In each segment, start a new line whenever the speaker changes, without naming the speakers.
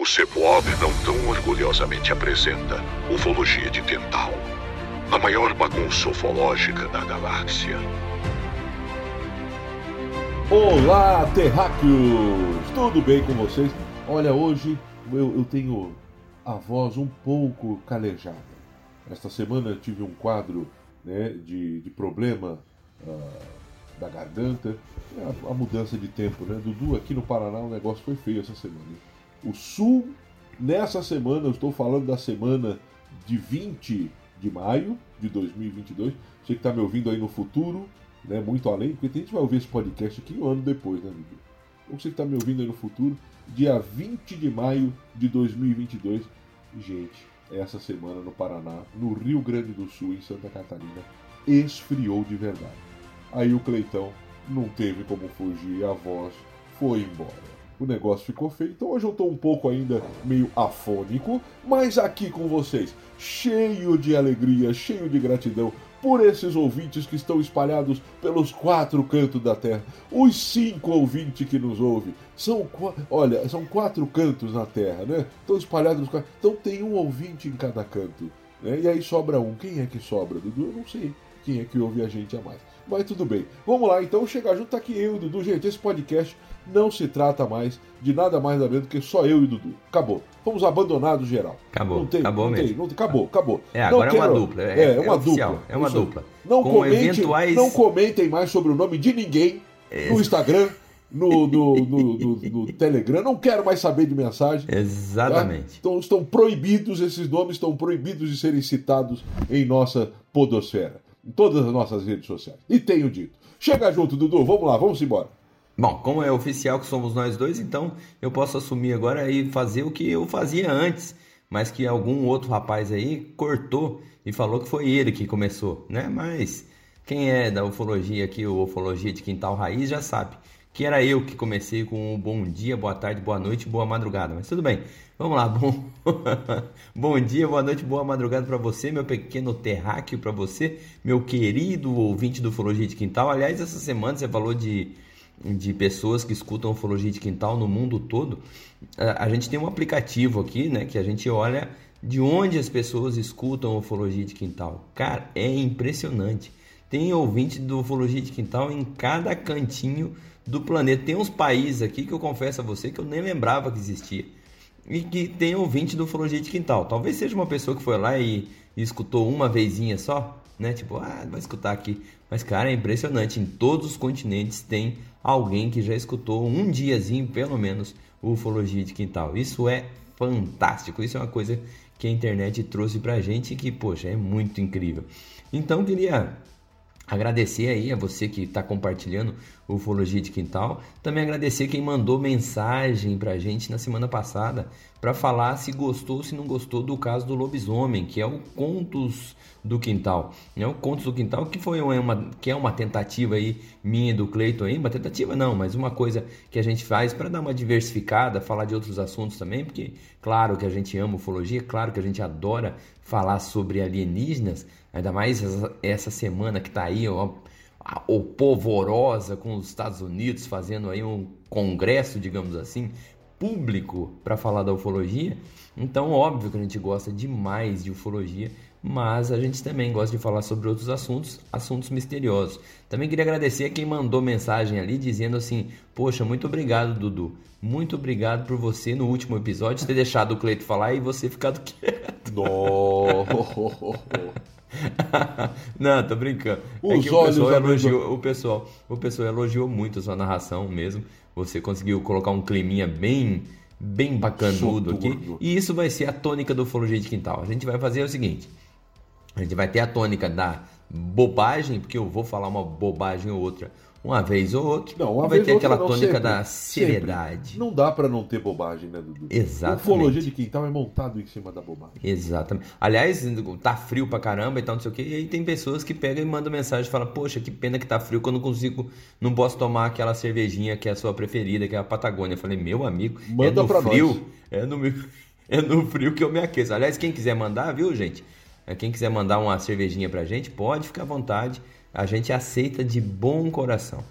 o CEPOB não tão orgulhosamente apresenta Ufologia de Tental, a maior bagunça ufológica da galáxia.
Olá, terráqueos! Tudo bem com vocês? Olha, hoje eu, eu tenho a voz um pouco calejada. Esta semana tive um quadro né, de, de problema uh, da garganta, a, a, mudança de tempo, né? Dudu, aqui no Paraná o negócio foi feio essa semana. Hein? O Sul, nessa semana, eu estou falando da semana de 20 de maio de 2022. Você que está me ouvindo aí no futuro, né, muito além, porque a gente vai ouvir esse podcast aqui um ano depois, né, Dudu? Então você que está me ouvindo aí no futuro, dia 20 de maio de 2022. Gente, essa semana no Paraná, no Rio Grande do Sul, em Santa Catarina, esfriou de verdade. Aí o Cleitão não teve como fugir, a voz foi embora o negócio ficou feio. Então hoje eu estou um pouco ainda meio afônico, mas aqui com vocês, cheio de alegria, cheio de gratidão por esses ouvintes que estão espalhados pelos quatro cantos da terra. Os cinco ouvintes que nos ouvem. São, olha, são quatro cantos na terra, né? Estão espalhados nos. Então tem um ouvinte em cada canto. Né? E aí sobra um. Quem é que sobra, Dudu? Eu não sei quem é que ouve a gente a mais. Mas tudo bem. Vamos lá, então, chegar junto tá aqui eu Dudu. Gente, esse podcast não se trata mais de nada mais da menos do que só eu e Dudu. Acabou. Fomos abandonados geral.
Acabou. Não tem, acabou não mesmo. Tem,
não, acabou, acabou.
É, agora
quero,
é uma dupla. É,
é, é uma dupla.
É uma dupla.
Não, comentem, eventuais... não comentem mais sobre o nome de ninguém no Instagram. No, no, no, no, no, Telegram, não quero mais saber de mensagem.
Tá? Exatamente. Tá?
Então estão proibidos, esses nomes estão proibidos de serem citados em nossa podosfera, em todas as nossas redes sociais. E tenho dito. Chega junto, Dudu, vamos lá, vamos embora.
Bom, como é oficial que somos nós dois, então eu posso assumir agora e fazer o que eu fazia antes, mas que algum outro rapaz aí cortou e falou que foi ele que começou, né? Mas quem é da ufologia aqui, o ufologia de quintal raiz, já sabe que era eu que comecei com um bom dia, boa tarde, boa noite, boa madrugada. Mas tudo bem, vamos lá. Bom, bom dia, boa noite, boa madrugada para você, meu pequeno terráqueo, para você, meu querido ouvinte do Ufologia de Quintal. Aliás, essa semana você falou de de pessoas que escutam ufologia de quintal no mundo todo, a gente tem um aplicativo aqui, né, que a gente olha de onde as pessoas escutam ufologia de quintal. Cara, é impressionante. Tem ouvinte do ufologia de quintal em cada cantinho do planeta. Tem uns países aqui que eu confesso a você que eu nem lembrava que existia. E que tem ouvinte do ufologia de quintal. Talvez seja uma pessoa que foi lá e, e escutou uma vezinha só, né? Tipo, ah, vai escutar aqui. Mas, cara, é impressionante. Em todos os continentes tem alguém que já escutou um diazinho, pelo menos, ufologia de quintal. Isso é fantástico. Isso é uma coisa que a internet trouxe pra gente e que, poxa, é muito incrível. Então, queria agradecer aí a você que está compartilhando Ufologia de Quintal. Também agradecer quem mandou mensagem pra gente na semana passada para falar se gostou ou se não gostou do caso do lobisomem, que é o Contos do Quintal. É o Contos do Quintal que foi uma, que é uma tentativa aí minha do Cleiton aí, uma tentativa não, mas uma coisa que a gente faz para dar uma diversificada, falar de outros assuntos também, porque claro que a gente ama ufologia, claro que a gente adora falar sobre alienígenas, ainda mais essa, essa semana que está aí, ó, o polvorosa com os Estados Unidos fazendo aí um congresso, digamos assim, público para falar da ufologia. Então, óbvio que a gente gosta demais de ufologia, mas a gente também gosta de falar sobre outros assuntos, assuntos misteriosos. Também queria agradecer a quem mandou mensagem ali dizendo assim: Poxa, muito obrigado, Dudu. Muito obrigado por você no último episódio ter deixado o Cleito falar e você ficado quieto. Não, tô brincando.
É Os é que o pessoal,
elogiou, o, pessoal, o pessoal elogiou muito a sua narração mesmo. Você conseguiu colocar um climinha bem bem bacanudo aqui. E isso vai ser a tônica do Ufologia de Quintal. A gente vai fazer o seguinte: a gente vai ter a tônica da bobagem, porque eu vou falar uma bobagem ou outra uma vez ou outra.
Não, uma
vai
vez
ter aquela
não,
tônica
sempre,
da seriedade.
Sempre. Não dá para não ter bobagem, né, Dudu?
Exatamente.
Ufologia de quintal é montado em cima da bobagem.
Exatamente. Aliás, tá frio pra caramba e tal, não sei o quê. E aí tem pessoas que pegam e mandam mensagem e falam: Poxa, que pena que tá frio que eu não consigo, não posso tomar aquela cervejinha que é a sua preferida, que é a Patagônia. Eu falei: Meu amigo,
Manda
é no
pra
frio.
Nós.
É no, é no frio que eu me aqueço. Aliás, quem quiser mandar, viu, gente? É, quem quiser mandar uma cervejinha pra gente, pode ficar à vontade. A gente aceita de bom coração.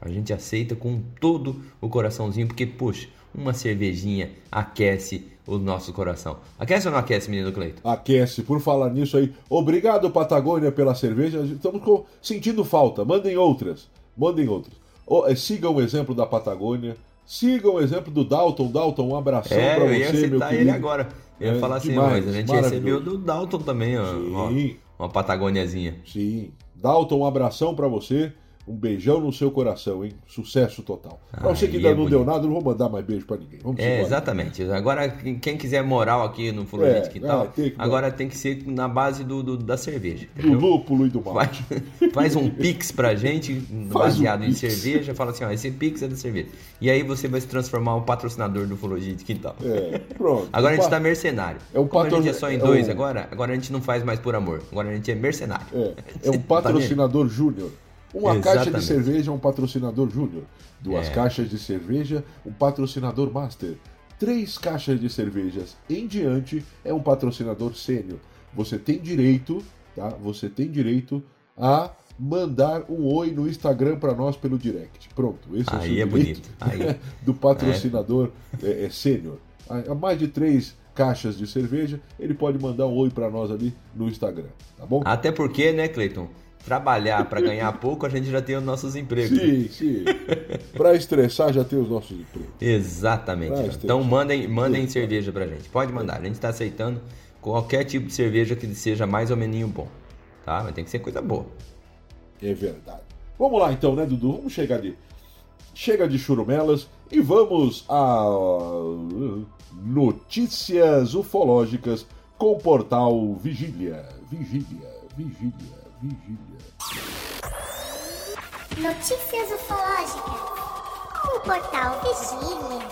A gente aceita com todo o coraçãozinho, porque, poxa, uma cervejinha aquece o nosso coração. Aquece ou não aquece, menino Cleito?
Aquece, por falar nisso aí. Obrigado, Patagônia, pela cerveja. Estamos sentindo falta. Mandem outras. Mandem outras. Oh, sigam o exemplo da Patagônia. Sigam o exemplo do Dalton. Dalton, um abração
é, eu ia
você,
citar
meu querido.
ele agora. Eu ia
É,
falar assim,
demais,
mas a gente recebeu do Dalton também, ó, ó,
Sim.
uma patagoniazinha.
Sim. Dalton, um abração pra você. Um beijão no seu coração, hein? Sucesso total. Pra você que ainda
é
não deu
bonito.
nada, eu não vou mandar mais beijo pra ninguém. Vamos
É,
embora.
exatamente. Agora, quem quiser moral aqui no Fulogente
É,
Quintal,
ah, tem dar.
agora tem que ser na base do, do- da cerveja.
Do
entendeu?
lúpulo e do
Faz,
malte.
faz um pix pra gente,
Faz
baseado
um
em
pix.
cerveja, fala assim, ó, esse pix é da cerveja. E aí você vai se transformar um patrocinador do Fulogente Quintal.
É, pronto.
Agora a gente tá mercenário.
É um
Como a gente
patro-
é só em
é
dois
um-
agora, agora a gente não faz mais por amor. Agora a gente é mercenário.
É, é um
Tá
patrocinador júnior. Uma caixa de
Exatamente.
cerveja é um patrocinador júnior. Duas
É.
caixas de cerveja, um patrocinador master. Três caixas de cervejas em diante é um patrocinador sênior. Você tem direito, tá? Você tem direito a mandar um oi no Instagram para nós pelo direct. Pronto, esse é o
Aí
seu
é
direito
bonito. Aí.
do patrocinador é, é sênior. A, a mais de três caixas de cerveja, ele pode mandar um oi para nós ali no Instagram, tá bom?
Até porque, né, Cleiton? Trabalhar pra ganhar pouco, a gente já tem os nossos empregos.
Sim, sim. Pra estressar já tem os nossos empregos.
Exatamente. Então mandem, mandem cerveja pra gente. Pode mandar. A gente tá aceitando qualquer tipo de cerveja que seja mais ou menos bom. Tá? Mas tem que ser coisa boa.
É verdade. Vamos lá então, né, Dudu? Vamos chegar de. Chega de churumelas e vamos a notícias ufológicas com o portal Vigília. Vigília, Vigília, Vigília.
Notícias ufológicas o portal Vigília.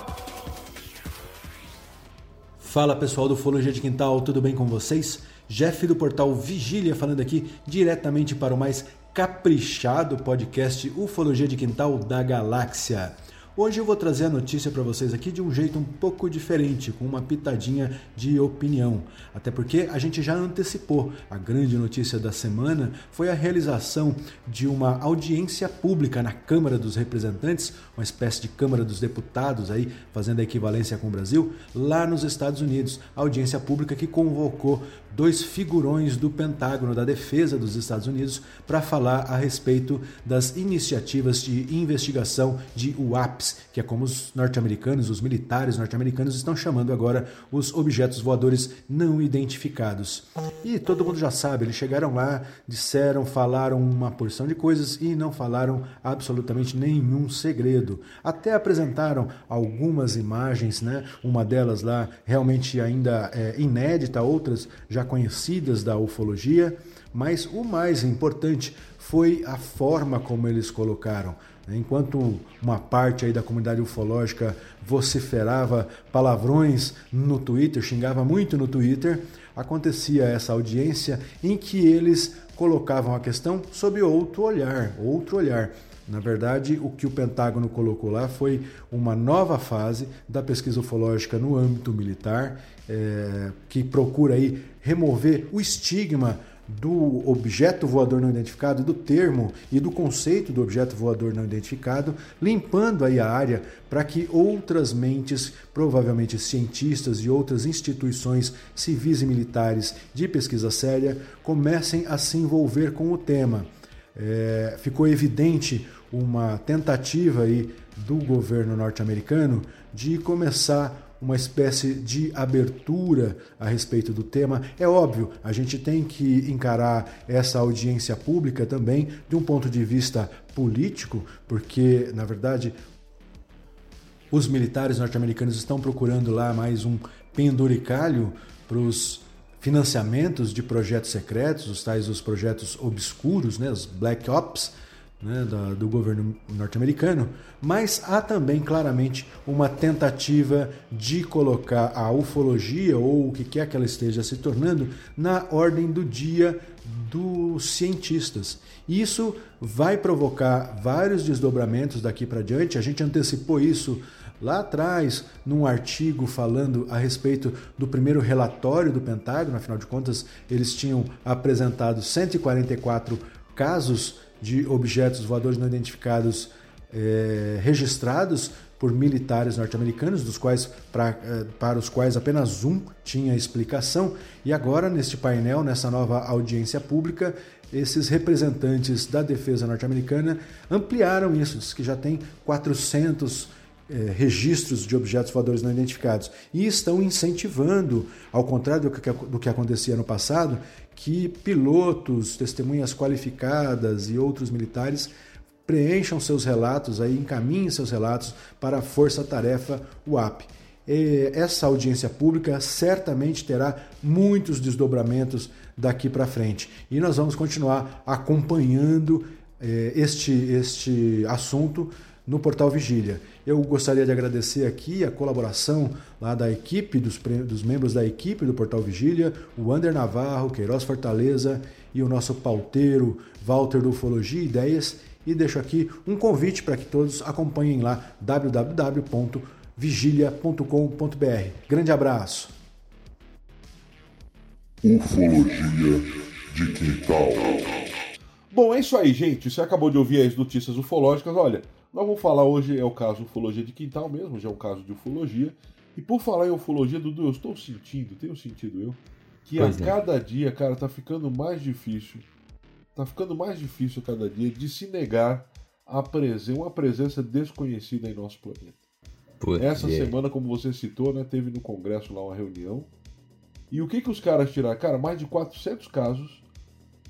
Fala pessoal do Ufologia de Quintal, tudo bem com vocês? Jeff do portal Vigília falando aqui diretamente para o mais caprichado podcast Ufologia de Quintal da Galáxia. Hoje eu vou trazer a notícia para vocês aqui de um jeito um pouco diferente, com uma pitadinha de opinião. Até porque a gente já antecipou. A grande notícia da semana foi a realização de uma audiência pública na Câmara dos Representantes, uma espécie de Câmara dos Deputados aí, fazendo a equivalência com o Brasil, lá nos Estados Unidos. Audiência pública que convocou dois figurões do Pentágono, da Defesa dos Estados Unidos, para falar a respeito das iniciativas de investigação de UAPs, que é como os norte-americanos, os militares norte-americanos estão chamando agora os objetos voadores não identificados. E todo mundo já sabe, eles chegaram lá, disseram, falaram uma porção de coisas e não falaram absolutamente nenhum segredo. Até apresentaram algumas imagens, né? Uma delas lá realmente ainda é inédita, outras já conhecidas da ufologia, mas o mais importante foi a forma como eles colocaram. Né? Enquanto uma parte aí da comunidade ufológica vociferava palavrões no Twitter, xingava muito no Twitter, acontecia essa audiência em que eles colocavam a questão sob outro olhar, outro olhar. Na verdade, o que o Pentágono colocou lá foi uma nova fase da pesquisa ufológica no âmbito militar, é, que procura aí remover o estigma do objeto voador não identificado, do termo e do conceito do objeto voador não identificado, limpando aí a área para que outras mentes, provavelmente cientistas e outras instituições civis e militares de pesquisa séria, comecem a se envolver com o tema. É, ficou evidente uma tentativa aí do governo norte-americano de começar uma espécie de abertura a respeito do tema. É óbvio, a gente tem que encarar essa audiência pública também de um ponto de vista político, porque, na verdade, os militares norte-americanos estão procurando lá mais um penduricalho para os financiamentos de projetos secretos, os tais os projetos obscuros, né, os Black Ops, né, da, do governo norte-americano, mas há também claramente uma tentativa de colocar a ufologia, ou o que quer que ela esteja se tornando, na ordem do dia dos cientistas. Isso vai provocar vários desdobramentos daqui para diante, a gente antecipou isso lá atrás, num artigo falando a respeito do primeiro relatório do Pentágono, afinal de contas, eles tinham apresentado 144 casos de objetos voadores não identificados eh, registrados por militares norte-americanos, dos quais para, eh, para os quais apenas um tinha explicação. E agora, neste painel, nessa nova audiência pública, esses representantes da defesa norte-americana ampliaram isso, diz que já tem 400 eh, registros de objetos voadores não identificados e estão incentivando, ao contrário do que, do que acontecia no passado, que pilotos, testemunhas qualificadas e outros militares preencham seus relatos, aí encaminhem seus relatos para a Força Tarefa UAP. E essa audiência pública certamente terá muitos desdobramentos daqui para frente. E nós vamos continuar acompanhando eh, este, este assunto no portal Vigília. Eu gostaria de agradecer aqui a colaboração lá da equipe, dos, dos membros da equipe do portal Vigília, o Ander Navarro, Queiroz Fortaleza e o nosso pauteiro Walter do Ufologia e Ideias. E deixo aqui um convite para que todos acompanhem lá www.vigilia.com.br. Grande abraço!
Ufologia de Quintal.
Bom, é isso aí, gente. Você acabou de ouvir as notícias ufológicas. Olha, nós vamos falar hoje, é o caso Ufologia de Quintal mesmo, já é um caso de ufologia. E por falar em ufologia, Dudu, eu estou sentindo, tenho sentido eu, que pois a é. cada dia, cara, tá ficando mais difícil. Tá ficando mais difícil a cada dia de se negar a presença, uma presença desconhecida em nosso planeta. Essa semana, como você citou, né, teve no Congresso lá uma reunião e o que, que os caras tiraram? Cara, mais de 400 casos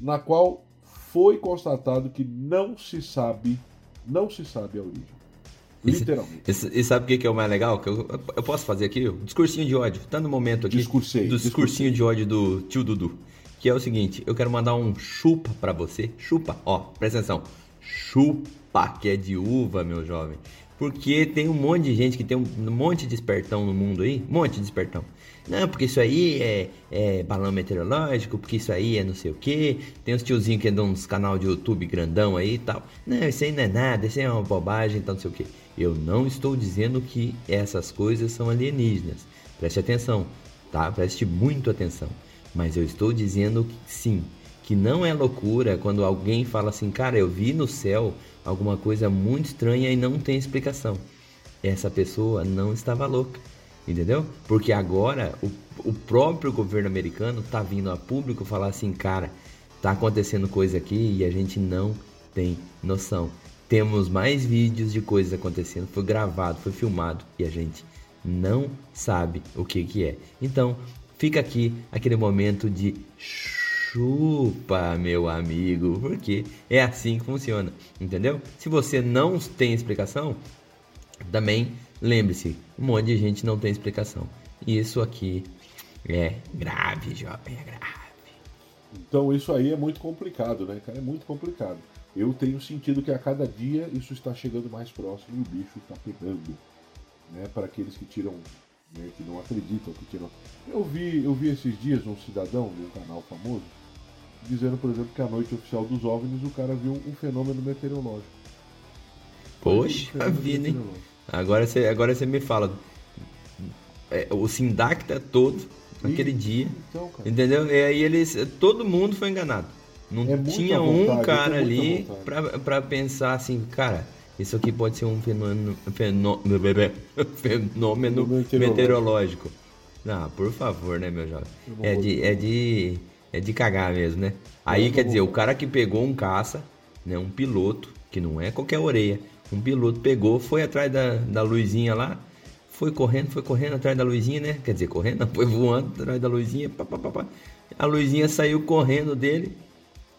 na qual foi constatado que não se sabe, não se sabe a origem. Literalmente.
E, e sabe o que, é o mais legal? Que eu, eu posso fazer aqui? O discursinho de ódio. Tá no momento aqui.
Discursei.
Do discursinho de ódio do tio Dudu. Que é o seguinte: eu quero mandar um chupa para você. Chupa, ó, presta atenção. Chupa, que é de uva, meu jovem. Porque tem um monte de gente que tem um monte de espertão no mundo aí. Um monte de espertão não, porque isso aí é, é balão meteorológico, porque isso aí é não sei o que. Tem uns tiozinhos que andam nos canal de YouTube grandão aí e tal. Não, isso aí não é nada, isso aí é uma bobagem, então não sei o que. Eu não estou dizendo que essas coisas são alienígenas. Preste atenção, tá? Preste muito atenção. Mas eu estou dizendo que sim, que não é loucura quando alguém fala assim, cara, eu vi no céu alguma coisa muito estranha e não tem explicação. Essa pessoa não estava louca. Entendeu? Porque agora o, o próprio governo americano tá vindo a público falar assim, cara, tá acontecendo coisa aqui e a gente não tem noção. Temos mais vídeos de coisas acontecendo, foi gravado, foi filmado e a gente não sabe o que que é. Então, fica aqui aquele momento de chupa, meu amigo, porque é assim que funciona, entendeu? Se você não tem explicação, também Lembre-se, um monte de gente não tem explicação. E isso aqui é grave, jovem, é grave.
Então isso aí é muito complicado, né, cara? É muito complicado. Eu tenho sentido que a cada dia isso está chegando mais próximo e o bicho está pegando. Né, para aqueles que tiram, né, que não acreditam que tiram. Eu vi, eu vi esses dias um cidadão de um canal famoso dizendo, por exemplo, que a noite oficial dos OVNIs o cara viu um fenômeno meteorológico.
Poxa vida, hein? Agora você, agora você me fala. É, o Sindacta todo, naquele dia. Então, entendeu? E aí eles. Todo mundo foi enganado. Não é tinha um cara ali pra, pra pensar assim, cara, isso aqui pode ser um fenômeno, fenômeno, fenômeno meteorológico. meteorológico. Não, por favor, né, meu jovem? É de, é de. É de cagar mesmo, né? Aí quer dizer, o cara que pegou um caça, né? Um piloto, que não é qualquer orelha um piloto pegou, foi atrás da, da luzinha lá, foi correndo, foi correndo atrás da luzinha, né? Quer dizer, correndo, não, foi voando atrás da luzinha, pá, pá, pá, pá. a luzinha saiu correndo dele,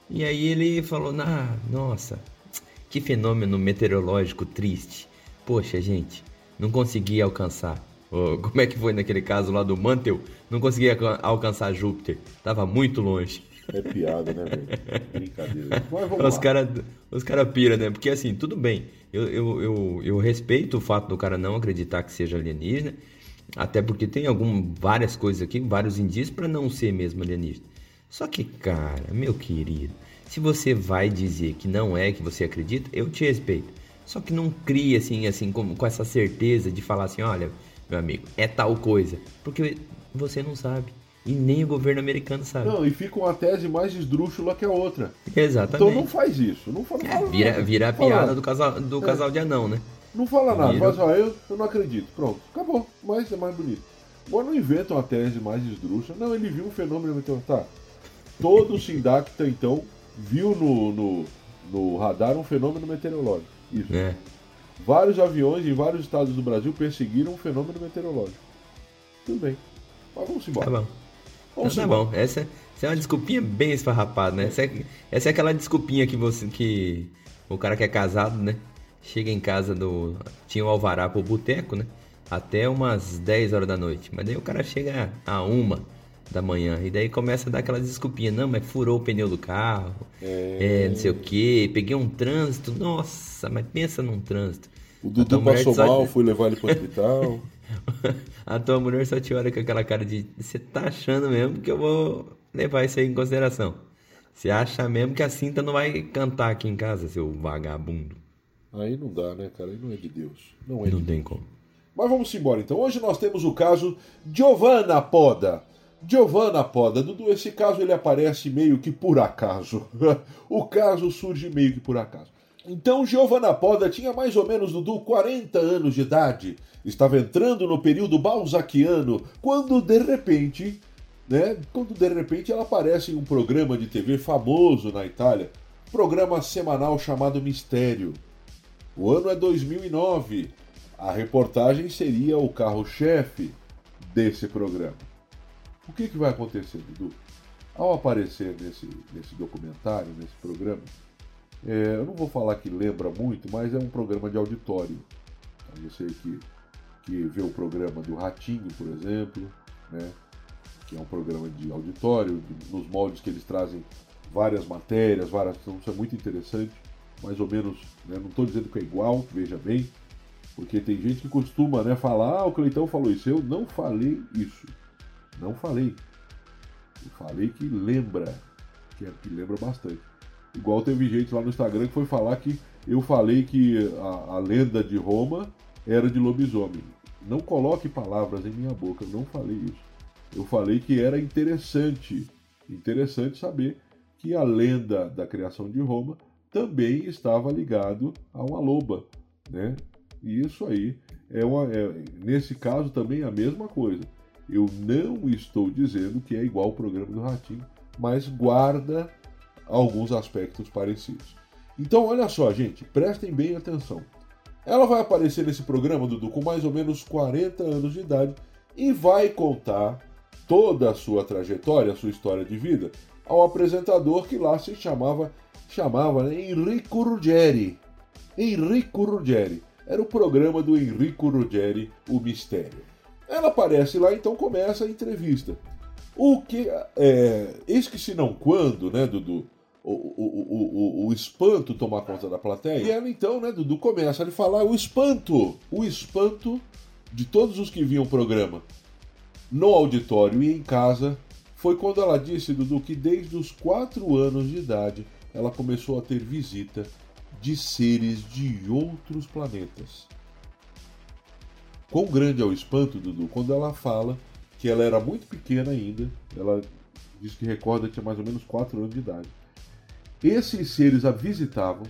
e aí ele falou, nah, nossa, que fenômeno meteorológico triste. Poxa, gente, não consegui alcançar. Oh, como é que foi naquele caso lá do Mantel? Não consegui alcançar Júpiter, tava muito longe.
É piada, né, velho? Brincadeira.
os caras os cara piram, né? Porque assim, tudo bem. Eu, eu, eu, eu, respeito o fato do cara não acreditar que seja alienígena. Até porque tem algum, várias coisas aqui, vários indícios para não ser mesmo alienígena. Só que, cara, meu querido, se você vai dizer que não é que você acredita, eu te respeito. Só que não cria assim, assim, com, com essa certeza de falar assim, olha, meu amigo, é tal coisa. Porque você não sabe. E nem o governo americano sabe.
Não, e fica uma tese mais esdrúxula que a outra.
Exatamente.
Então não faz isso. Não fala,
é, vira, vira a piada do casal, do casal de anão, né?
Não fala nada, assim, ó, eu, eu não acredito. Pronto, acabou. Mas é mais bonito. Agora não inventa uma tese mais esdrúxula. Não, ele viu um fenômeno meteorológico. Tá. Todo o Sindacta, então, viu no, no, no radar um fenômeno meteorológico. Isso. É. Vários aviões em vários estados do Brasil perseguiram um fenômeno meteorológico. Tudo bem. Mas vamos embora.
Tá bom. Vamos então, tá bom. Essa, essa, é uma desculpinha bem esfarrapada, né? Essa é, essa é aquela desculpinha que você. que o cara que é casado, né? Chega em casa do. Tinha o alvará pro boteco, né? Até umas 10 horas da noite. Mas daí o cara chega a uma da manhã. E daí começa a dar aquela desculpinha. Não, mas furou o pneu do carro. É, é não sei o que. Peguei um trânsito. Nossa, mas pensa num trânsito.
O Dudu passou mal, fui levar ele pro hospital.
a tua mulher só te olha com aquela cara de você tá achando mesmo que eu vou levar isso aí em consideração. Você acha mesmo que a cinta não vai cantar aqui em casa, seu vagabundo.
Aí não dá, né, cara? Aí não é de Deus. Não é
Não
de
tem
Deus.
como.
Mas vamos embora então. Hoje nós temos o caso Giovanna Poda. Giovanna Poda. Dudu, esse caso ele aparece meio que por acaso. o caso surge meio que por acaso. Então Giovanna Poda tinha mais ou menos, Dudu, 40 anos de idade. Estava entrando no período balzaquiano, quando de repente, né, quando de repente ela aparece em um programa de TV famoso na Itália, programa semanal chamado Mistério. O ano é 2009. A reportagem seria o carro-chefe desse programa. O que, que vai acontecer, Dudu? Ao aparecer nesse, nesse documentário, nesse programa, é, eu não vou falar que lembra muito, mas é um programa de auditório. Você que, que vê o programa do Ratinho, por exemplo, né? que é um programa de auditório, nos moldes que eles trazem várias matérias, várias. Então, isso é muito interessante. Mais ou menos, né? não estou dizendo que é igual, veja bem, porque tem gente que costuma né, falar, ah, o Cleitão falou isso. Eu não falei isso. Não falei. Eu falei que lembra, que, é, que lembra bastante. Igual teve gente lá no Instagram que foi falar que eu falei que a, a lenda de Roma era de lobisomem. Não coloque palavras em minha boca, eu não falei isso. Eu falei que era interessante, interessante saber que a lenda da criação de Roma também estava ligado a uma loba, né? E isso aí é, uma, é nesse caso também é a mesma coisa. Eu não estou dizendo que é igual ao programa do Ratinho, mas guarda alguns aspectos parecidos. Então, olha só, gente, prestem bem atenção. Ela vai aparecer nesse programa, Dudu, com mais ou menos 40 anos de idade e vai contar toda a sua trajetória, a sua história de vida, ao apresentador que lá se chamava, chamava né, Enrico Ruggeri. Enrico Ruggeri. Era o programa do Enrico Ruggeri, O Mistério. Ela aparece lá, então começa a entrevista. O que. É, eis que se não quando, né, Dudu? O, o, o, o, espanto tomar conta da plateia. E ela então, né, Dudu, começa a falar o espanto, o espanto de todos os que viam o programa no auditório e em casa. Foi quando ela disse, Dudu, que desde os 4 anos de idade ela começou a ter visita de seres de outros planetas. Quão grande é o espanto, Dudu, quando ela fala que ela era muito pequena ainda, ela diz que recorda que tinha mais ou menos 4 anos de idade esses seres a visitavam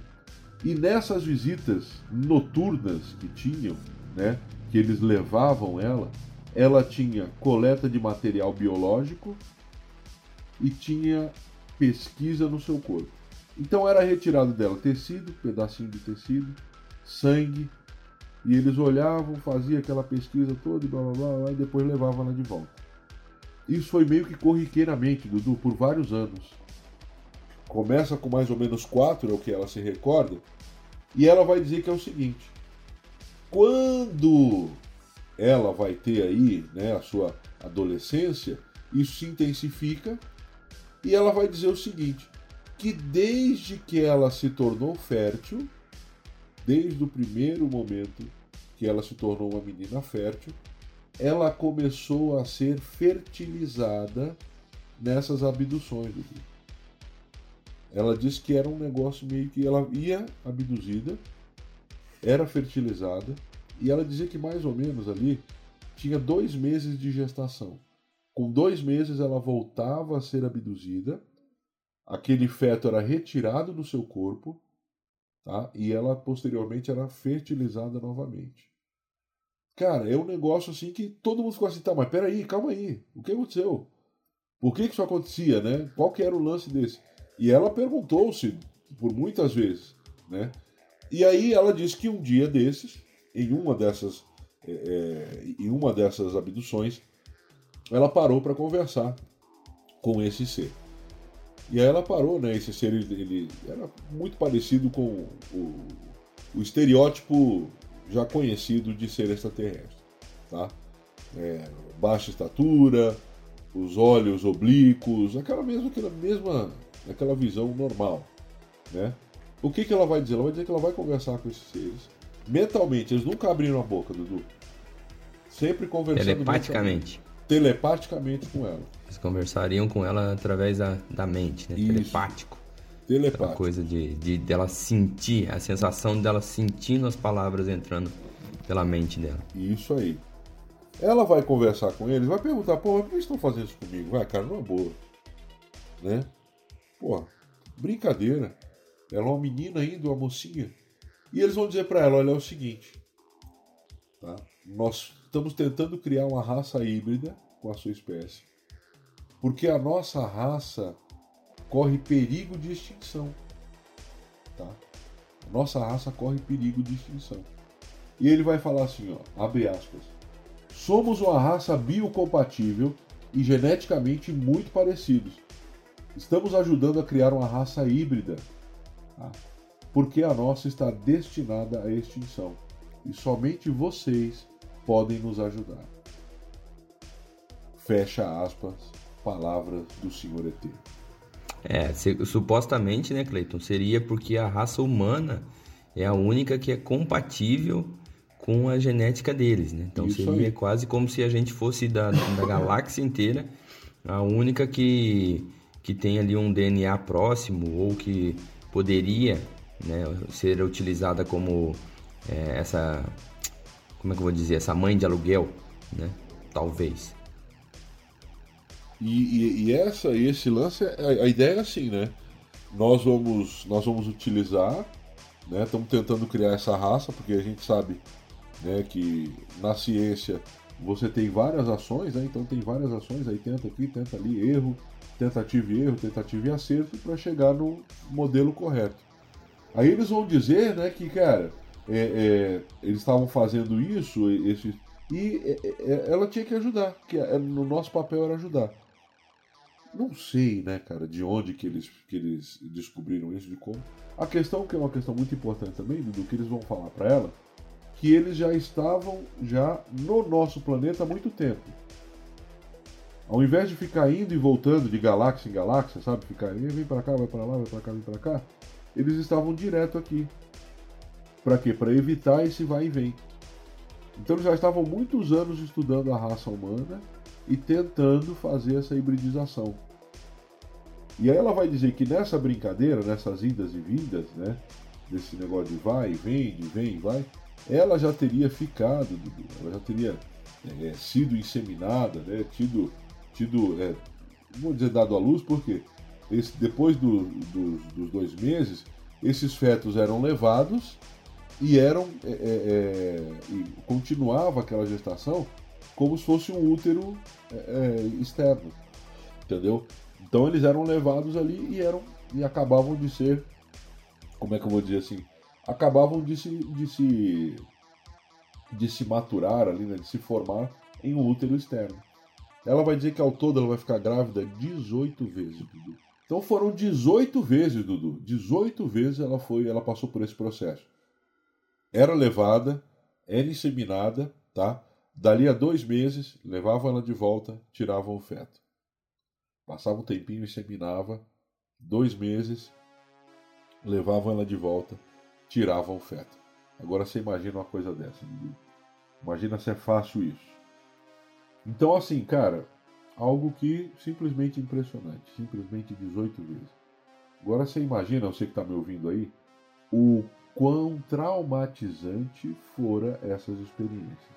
e nessas visitas noturnas que tinham, né, que eles levavam ela, ela tinha coleta de material biológico e tinha pesquisa no seu corpo. Então era retirado dela tecido, pedacinho de tecido, sangue, e eles olhavam, faziam aquela pesquisa toda e blá blá blá, blá e depois levavam ela de volta. Isso foi meio que corriqueiramente, Dudu, por vários anos começa com mais ou menos quatro, é o que ela se recorda, e ela vai dizer que é o seguinte: quando ela vai ter aí né, a sua adolescência, isso se intensifica e ela vai dizer o seguinte: que desde que ela se tornou fértil, desde o primeiro momento que ela se tornou uma menina fértil, ela começou a ser fertilizada nessas abduções do. Ela disse que era um negócio meio que ela ia abduzida, era fertilizada, e ela dizia que mais ou menos ali tinha dois meses de gestação. Com dois meses ela voltava a ser abduzida, aquele feto era retirado do seu corpo, tá? E ela posteriormente era fertilizada novamente. Cara, é um negócio assim que todo mundo ficou assim, tá, mas peraí, calma aí, o que aconteceu? Por que, que isso acontecia, né? Qual que era o lance desse? E ela perguntou-se por muitas vezes, né? E aí ela disse que um dia desses, em uma dessas, é, é em uma dessas abduções, ela parou para conversar com esse ser. E aí ela parou, né? Esse ser ele, ele era muito parecido com o, o estereótipo já conhecido de ser extraterrestre. Tá? É, baixa estatura, os olhos oblíquos, aquela mesma, aquela mesma aquela visão normal. Né? O que, que ela vai dizer? Ela vai dizer que ela vai conversar com esses seres mentalmente. Eles nunca abriram a boca, Dudu. Sempre conversando
telepaticamente.
Telepaticamente com ela.
Eles conversariam com ela através da, da mente, né? Isso. Telepático.
Telepático. Aquela
coisa de, de dela sentir, a sensação dela sentindo as palavras entrando pela mente dela.
Isso aí. Ela vai conversar com eles, vai perguntar, pô, mas por que estão fazendo isso comigo? Vai, cara, não é boa. Né? Pô, brincadeira. Ela é uma menina ainda, uma mocinha. E eles vão dizer para ela, olha, é o seguinte. Tá? Nós estamos tentando criar uma raça híbrida com a sua espécie. Porque a nossa raça corre perigo de extinção. Tá? Nossa raça corre perigo de extinção. E ele vai falar assim, ó, abre aspas. Somos uma raça biocompatível e geneticamente muito parecidos. Estamos ajudando a criar uma raça híbrida, tá? porque a nossa está destinada à extinção e somente vocês podem nos ajudar. Fecha aspas, palavras do Senhor Eterno.
É, se, supostamente, né, Cleiton, seria porque a raça humana é a única que é compatível com a genética deles, né? Então Isso seria aí. quase como se a gente fosse da, da galáxia inteira a única que, que tem ali um DNA próximo ou que poderia né, ser utilizada como é, essa, como é que eu vou dizer, essa mãe de aluguel, né? Talvez.
E, e, e essa, esse lance, a, a, ideia é assim, né? Nós vamos, nós vamos utilizar, né? Estamos tentando criar essa raça, porque a gente sabe né, que na ciência você tem várias ações, né? Então tem várias ações, aí tenta aqui, tenta ali, erro, tentativa e erro, tentativa e acerto para chegar no modelo correto. Aí eles vão dizer, né, que cara, é, é, eles estavam fazendo isso, esse, e é, é, é, ela tinha que ajudar, que no nosso papel era ajudar. Não sei, né, cara, de onde que eles, que eles descobriram isso, de como. A questão que é uma questão muito importante também, do que eles vão falar para ela, que eles já estavam já no nosso planeta há muito tempo. Ao invés de ficar indo e voltando de galáxia em galáxia, sabe, ficar vem para cá, vai para lá, vai para cá, vem para cá, eles estavam direto aqui. Para quê? Para evitar esse vai e vem. Então eles já estavam muitos anos estudando a raça humana e tentando fazer essa hibridização. E aí ela vai dizer que nessa brincadeira, nessas idas e vindas, né? Desse negócio de vai, vem, de vem, vai, ela já teria ficado, ela já teria é, sido inseminada, né? Tido, tido é, vou dizer, dado à luz, porque esse, depois do, do, dos dois meses, esses fetos eram levados e eram é, é, é e continuava aquela gestação como se fosse um útero é, externo, entendeu? Então eles eram levados ali e eram e acabavam de ser, como é que eu vou dizer assim, acabavam de se de se de se maturar ali, né, de se formar em um útero externo. Ela vai dizer que ao todo ela vai ficar grávida 18 vezes, Dudu. Então foram 18 vezes, Dudu. 18 vezes ela foi, ela passou por esse processo. Era levada, era inseminada, tá? Dali a dois meses, levavam ela de volta, tiravam o feto. Passava um tempinho, inseminava, dois meses, levavam ela de volta, tiravam o feto. Agora você imagina uma coisa dessa. Imagina se é fácil isso. Então, assim, cara, algo que simplesmente impressionante. Simplesmente 18 vezes. Agora você imagina, você que está me ouvindo aí, o quão traumatizante fora essas experiências.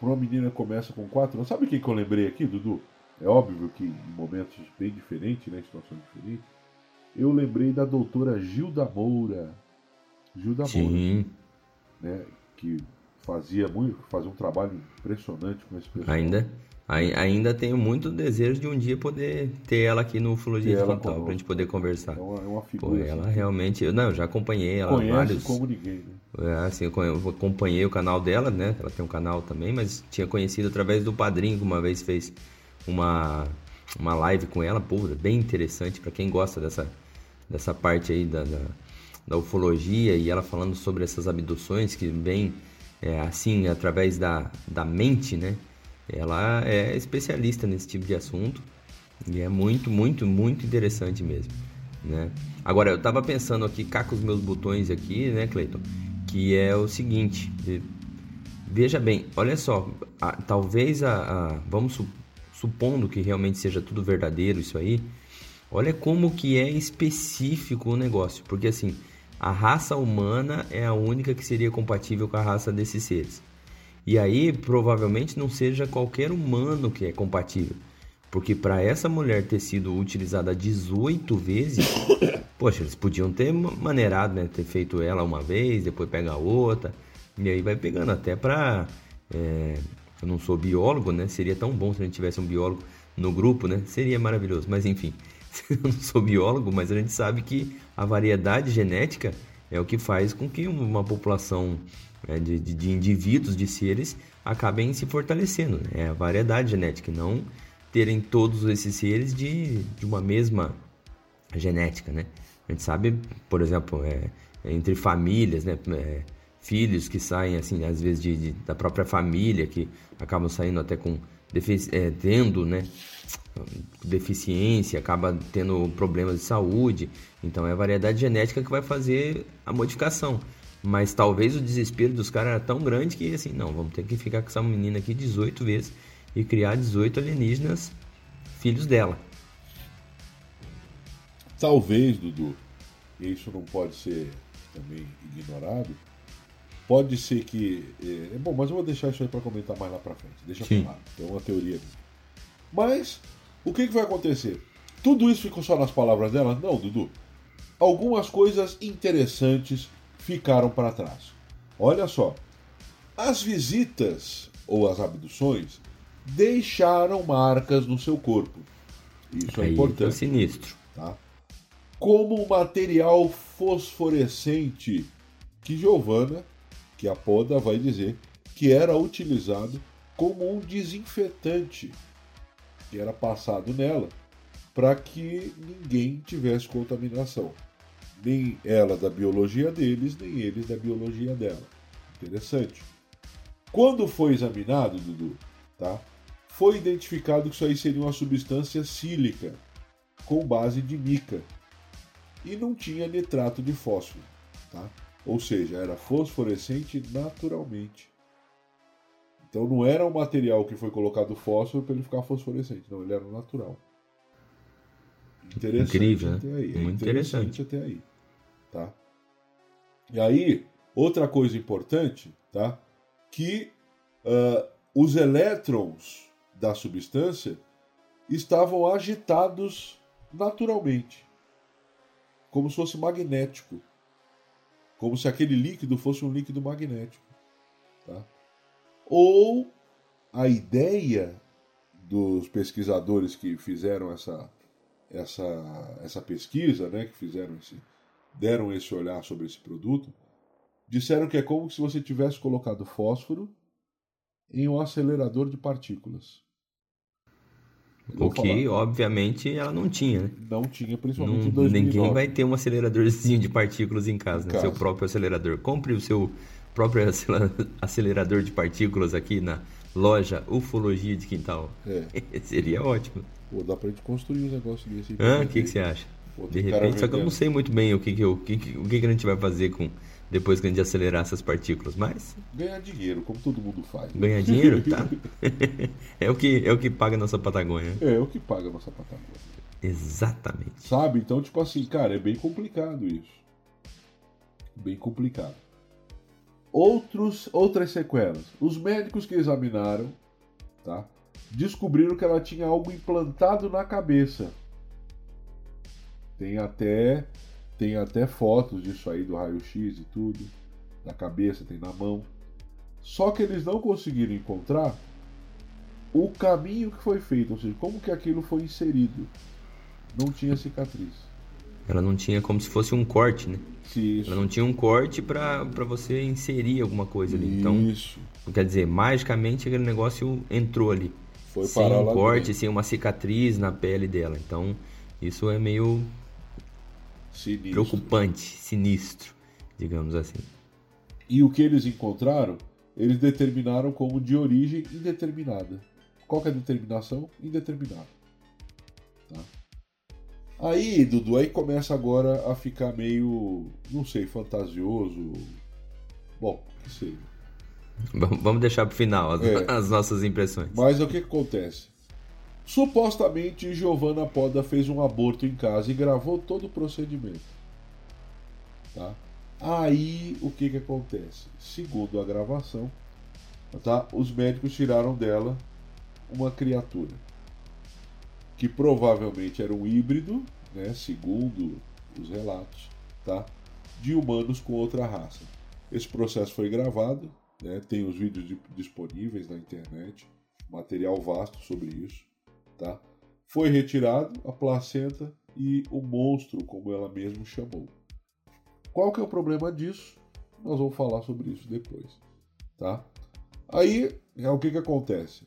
Uma menina começa com 4 anos. Sabe o que eu lembrei aqui, Dudu? É óbvio que em momentos bem diferentes, né, situações diferentes, eu lembrei da doutora Gilda Moura, Gilda Moura,
Sim,
né? Que fazia muito, fazia um trabalho impressionante com esse pessoal.
ainda, ai- ainda tenho muito desejo de um dia poder ter ela aqui no Ufologia de Quintal,
conosco.
pra gente poder conversar.
É uma, é uma
Pô,
figura
ela
assim,
realmente, eu- não, eu já acompanhei ela
conhece
vários,
como ninguém, né?
É, assim, eu acompanhei o canal dela, né? Ela tem um canal também, mas tinha conhecido através do padrinho, que uma vez fez uma, uma live com ela, pô, bem interessante para quem gosta dessa, dessa parte aí da, da, da ufologia e ela falando sobre essas abduções que vem é, assim através da, da mente, né? Ela é especialista nesse tipo de assunto e é muito, muito, muito interessante mesmo, né? Agora, eu tava pensando aqui, cá com os meus botões aqui, né, Cleiton? Que é o seguinte, ve- veja bem, olha só, a- talvez a, a- vamos su- supondo que realmente seja tudo verdadeiro isso aí, olha como que é específico o negócio, porque assim, a raça humana é a única que seria compatível com a raça desses seres. E aí, provavelmente não seja qualquer humano que é compatível. Porque para essa mulher ter sido utilizada 18 vezes, poxa, eles podiam ter ma- maneirado, né? Ter feito ela uma vez, depois pegar outra. E aí vai pegando até pra. é, eu não sou biólogo, né? Seria tão bom se a gente tivesse um biólogo no grupo, né? Seria maravilhoso. Mas enfim, eu não sou biólogo, mas a gente sabe que a variedade genética é o que faz com que uma população é, de, de, de indivíduos, de seres, acabem se fortalecendo. né? É a variedade genética, não terem todos esses seres de, de uma mesma genética, né? A gente sabe, por exemplo, é, é entre famílias, né? É, filhos que saem, assim, às vezes de, de- da própria família, que acabam saindo até com... é, tendo, né? Deficiência, acaba tendo problemas de saúde. Então é a variedade genética que vai fazer a modificação. Mas talvez o desespero dos caras era tão grande que assim, não, vamos ter que ficar com essa menina aqui 18 vezes e criar 18 alienígenas filhos dela.
Talvez, Dudu, e isso não pode ser também ignorado, pode ser que. É, bom, mas eu vou deixar isso aí para comentar mais lá para frente. Deixa
Sim.
pra lá. É uma teoria. Mas, o que, que vai acontecer? Tudo isso ficou só nas palavras dela? Não, Dudu. Algumas coisas interessantes ficaram para trás. Olha só. As visitas ou as abduções deixaram marcas no seu corpo. Isso é
Aí
importante
tá sinistro.
tá? como um material fosforescente que Giovanna, que a Poda vai dizer que era utilizado como um desinfetante que era passado nela para que ninguém tivesse contaminação. Nem ela da biologia deles, nem eles da biologia dela. Interessante. Quando foi examinado, Dudu, tá? Foi identificado que isso aí seria uma substância sílica com base de mica e não tinha nitrato de fósforo, tá? Ou seja, era fosforescente naturalmente. Então não era um material que foi colocado fósforo para ele ficar fosforescente, não, ele era natural. Interessante
Incrível, né?
até aí. é
Muito
interessante até aí, tá? E aí, outra coisa importante, tá? Que ah, os elétrons da substância estavam agitados naturalmente como se fosse magnético. Como se aquele líquido fosse um líquido magnético. Tá? Ou a ideia dos pesquisadores que fizeram essa, essa, essa pesquisa, né, que fizeram esse, deram esse olhar sobre esse produto, disseram que é como se você tivesse colocado fósforo em um acelerador de partículas.
O que,
falar,
obviamente, ela não tinha, né?
não tinha, principalmente
Não-
em 2009.
ninguém vai ter um aceleradorzinho de partículas em casa,
Em
né?
casa.
Seu próprio acelerador. Compre o seu próprio acelerador de partículas aqui na loja Ufologia de Quintal.
É.
Seria ótimo.
Pô, dá pra gente construir um negócio desse. aí.
Ah, o que, que você acha?
Pô,
De repente, só que eu não sei muito bem o que, que, eu- o que, que- o que, que a gente vai fazer com depois que a gente acelerar essas partículas, mas
Ganhar dinheiro, como todo mundo faz. né?
ganhar dinheiro, tá? é, o que, é o que paga a nossa Patagônia. né?
É, o que paga a nossa Patagônia.
Exatamente.
Sabe? Então, tipo assim, cara, é bem complicado isso. Bem complicado. Outros, outras sequelas. Os médicos que examinaram, tá? Descobriram que ela tinha algo implantado na cabeça. Tem até Tem até fotos disso aí do raio-x e tudo. Da cabeça, tem na mão. Só que eles não conseguiram encontrar o caminho que foi feito, ou seja, como que aquilo foi inserido. Não tinha cicatriz.
Ela não tinha como se fosse um corte, né?
Isso.
Ela não tinha um corte para você inserir alguma coisa ali. Então,
Isso.
quer dizer, magicamente aquele negócio entrou ali.
Foi
sem um corte,
dentro.
sem uma cicatriz na pele dela. Então, isso é meio
Sinistro.
preocupante, sinistro, digamos assim.
E o que eles encontraram, eles determinaram como de origem indeterminada. Qual que é a determinação? Indeterminada. Tá? Aí, Dudu, aí começa agora a ficar meio, não sei, fantasioso. Bom, que seja.
Vamos deixar pro final as,
É.
as nossas impressões.
Mas o que, que acontece? Supostamente Giovanna Poda fez um aborto em casa e gravou todo o procedimento. Tá? Aí o que, que acontece? Segundo a gravação, tá? os médicos tiraram dela uma criatura que provavelmente era um híbrido, né? segundo os relatos, tá? de humanos com outra raça. Esse processo foi gravado, né? tem os vídeos di- disponíveis na internet, material vasto sobre isso. Tá? Foi retirado a placenta e o monstro, como ela mesma chamou. Qual que é o problema disso? Nós vamos falar sobre isso depois. Tá? Aí, é o que, que acontece?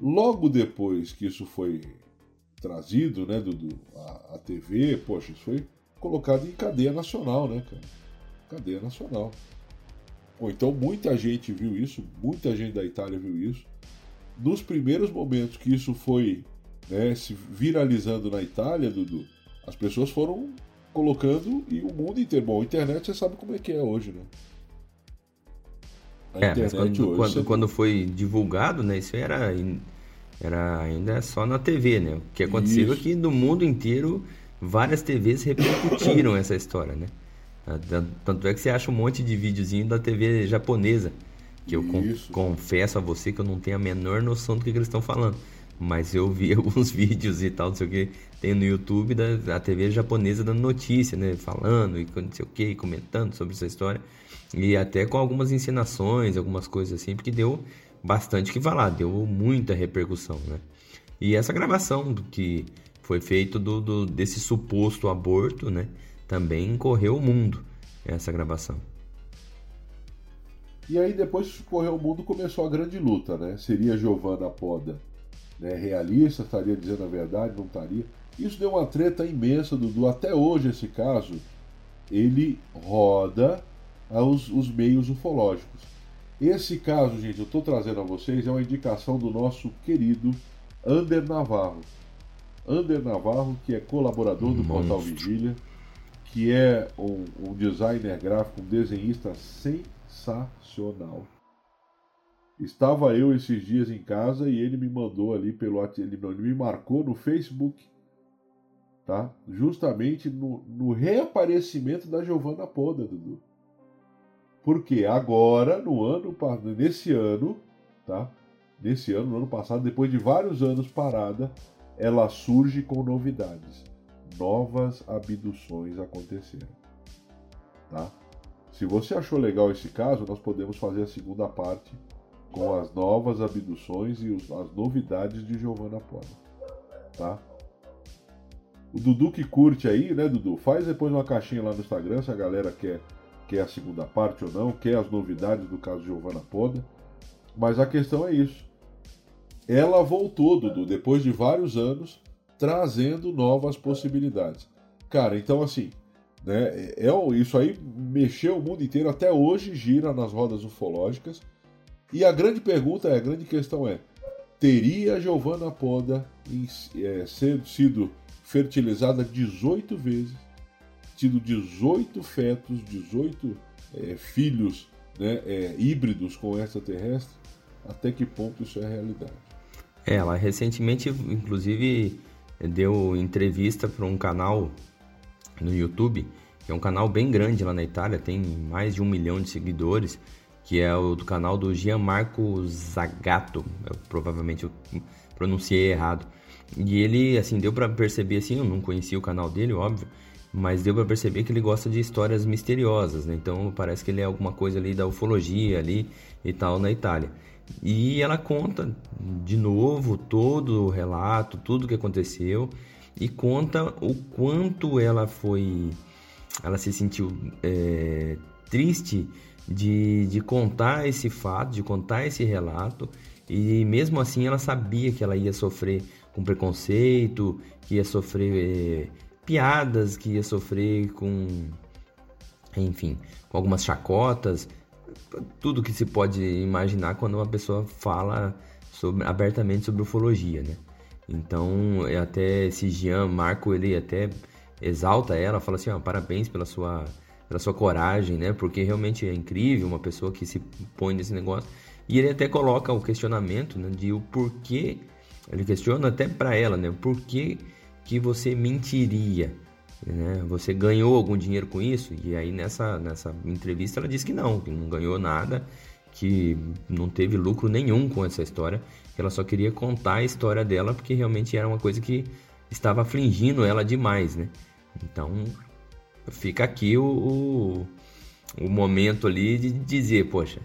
Logo depois que isso foi trazido, né, Dudu, a, a TV, poxa, isso foi colocado em cadeia nacional, né, cara? Cadeia nacional. Ou então muita gente viu isso, muita gente da Itália viu isso. Nos primeiros momentos que isso foi né, se viralizando na Itália, Dudu, as pessoas foram colocando e o mundo inteiro. Bom, a internet você sabe como é que é hoje, né? A
É, mas quando, quando, quando foi divulgado, né, isso era, in- era ainda só na TV, né? O que aconteceu é
Isso.
que no mundo inteiro várias TVs repercutiram essa história, né? Ah, tan- Tanto é que você acha um monte de videozinho da TV japonesa, que eu con- confesso a você que eu não tenho a menor noção do que, que eles estão falando. Mas eu vi alguns vídeos e tal, não sei o que, tem no YouTube da, da TV japonesa dando notícia, né? Falando e não sei o que, comentando sobre essa história. E até com algumas encenações, algumas coisas assim, porque deu bastante que falar, deu muita repercussão, né? E essa gravação que foi feito do, do- desse suposto aborto, né? Também correu o mundo, essa gravação.
E aí depois que correu o mundo começou a grande luta, né? Seria Giovanna Poda né, realista, estaria dizendo a verdade, não estaria. Isso deu uma treta imensa, Dudu. Até hoje esse caso, ele roda aos, os meios ufológicos. Esse caso, gente, eu estou trazendo a vocês, é uma indicação do nosso querido Ander Navarro. Ander Navarro, que é colaborador do Portal
Monstro.
Vigília, que é um, um designer gráfico, um desenhista sensacional. Estava eu esses dias em casa e ele me mandou ali pelo ele ele me marcou no Facebook, tá? Justamente no, no reaparecimento da Giovanna Poda, Dudu. Porque agora, no ano, nesse ano, tá? Nesse ano, no ano passado, depois de vários anos parada, ela surge com novidades. Novas abduções aconteceram, tá? Se você achou legal esse caso, nós podemos fazer a segunda parte com as novas abduções e as novidades de Giovanna Poda, tá? O Dudu que curte aí, né, Dudu? Faz depois uma caixinha lá no Instagram se a galera quer, quer a segunda parte ou não, quer as novidades do caso de Giovanna Poda. Mas a questão é isso. Ela voltou, Dudu, depois de vários anos, trazendo novas possibilidades. Cara, então assim, né, é, é- isso aí mexeu o mundo inteiro, até hoje gira nas rodas ufológicas. E a grande pergunta é, a grande questão é, teria Giovanna Poda em- é, sido fertilizada 18 vezes, tido 18 fetos, 18 é, filhos né, é, híbridos com extraterrestre? Até que ponto isso é realidade?
É, ela recentemente, inclusive, deu entrevista para um canal no YouTube, que é um canal bem grande lá na Itália, tem mais de um milhão de seguidores, que é o do canal do Gianmarco Zagato, eu, provavelmente eu pronunciei errado. E ele, assim, deu para perceber, assim, eu não conhecia o canal dele, óbvio, mas deu para perceber que ele gosta de histórias misteriosas, né? Então parece que ele é alguma coisa ali da ufologia ali e tal na Itália. E ela conta de novo todo o relato, tudo o que aconteceu e conta o quanto ela foi, ela se sentiu é, triste de, de contar esse fato, de contar esse relato e mesmo assim ela sabia que ela ia sofrer com preconceito, que ia sofrer é, piadas, que ia sofrer com, enfim, com algumas chacotas, tudo que se pode imaginar quando uma pessoa fala sobre, abertamente sobre ufologia, né? Então, até esse Jean Marco, ele até exalta ela, fala assim, ó, parabéns pela sua, pela sua coragem, né? Porque realmente é incrível uma pessoa que se põe nesse negócio. E ele até coloca o questionamento, né, de o porquê, ele questiona até para ela, né? Por que que você mentiria? Né? Você ganhou algum dinheiro com isso? E aí nessa, nessa entrevista ela disse que não, que não ganhou nada, que não teve lucro nenhum com essa história, que ela só queria contar a história dela porque realmente era uma coisa que estava afligindo ela demais, né? Então fica aqui o, o, o momento ali de dizer, poxa,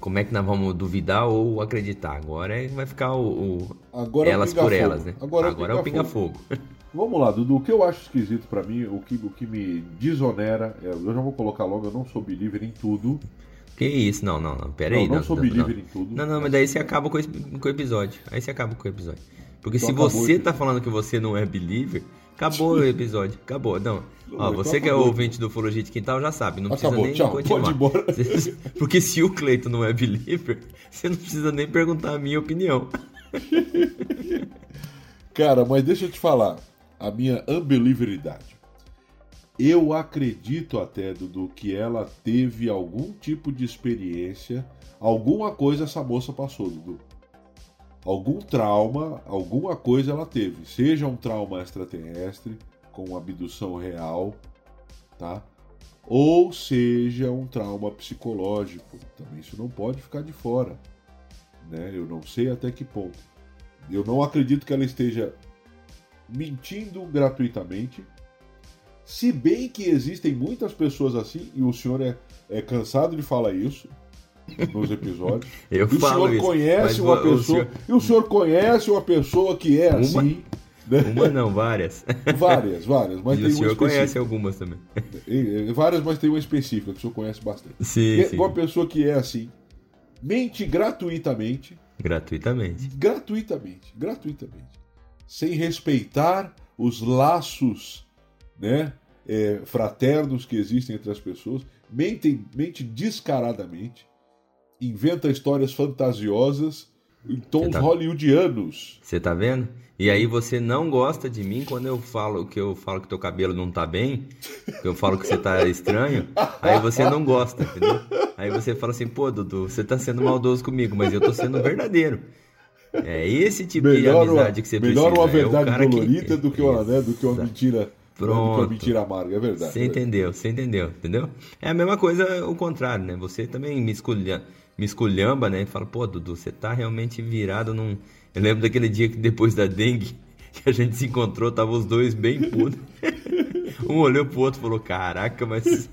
como é que nós vamos duvidar ou acreditar? Agora é, vai ficar o, o
Agora é
elas
por
elas, né? Agora, Agora é o pinga-fogo.
Pinga Vamos lá, Dudu. O que eu acho esquisito para mim, o que, o que me desonera, é, eu já vou colocar logo, eu não sou believer em tudo.
Que isso? Não, não, não. Pera aí.
Não, não sou believer em tudo.
Não, não, mas daí você acaba com, esse, com o episódio. Aí você acaba com o episódio. Porque então se você tá falando que você não é believer, acabou o episódio. Acabou. Não. Ó, então você que é ouvinte do Ufologia de Quintal já sabe, não
acabou,
precisa nem
tchau, continuar. Pode ir embora.
Porque se o Cleito não é believer, você não precisa nem perguntar a minha opinião.
Cara, mas deixa eu te falar a minha unbelieveridade. Eu acredito até, Dudu, que ela teve algum tipo de experiência, alguma coisa essa moça passou, Dudu. Algum trauma, alguma coisa ela teve. Seja um trauma extraterrestre, com abdução real, tá? Ou seja um trauma psicológico. Também isso não pode ficar de fora. Né? Eu não sei até que ponto. Eu não acredito que ela esteja mentindo gratuitamente. Se bem que existem muitas pessoas assim, e o senhor é, é cansado de falar isso nos episódios.
Eu
e
falo
o senhor
isso,
conhece uma pessoa. Senhor... E o senhor conhece uma pessoa que é
uma,
assim.
Né? Uma não, várias.
Várias, várias. Mas
e
tem
o senhor conhece algumas também.
Várias, mas tem uma específica que o senhor conhece bastante.
Sim,
é
sim.
Uma pessoa que é assim, mente gratuitamente.
Gratuitamente.
Gratuitamente. Gratuitamente sem respeitar os laços né, é, fraternos que existem entre as pessoas, mente, mente descaradamente, inventa histórias fantasiosas em tons tá... hollywoodianos.
Você tá vendo? E aí você não gosta de mim quando eu falo que eu falo que teu cabelo não tá bem, que eu falo que você tá estranho, aí você não gosta, entendeu? Aí você fala assim, pô, Dudu, você tá sendo maldoso comigo, mas eu tô sendo verdadeiro. É esse tipo melhor de amizade
uma,
que você
melhor
precisa.
Melhor uma verdade
é
dolorida do, que uma, né, do que uma mentira.
Pronto.
Que uma mentira amarga, é verdade.
Você
é
entendeu, você entendeu, entendeu? É a mesma coisa o contrário, né? Você também me, esculha, me esculhamba, né? E fala, pô, Dudu, você tá realmente virado num. Eu lembro daquele dia que depois da dengue, que a gente se encontrou, tava os dois bem putos. um olhou pro outro e falou, caraca, mas.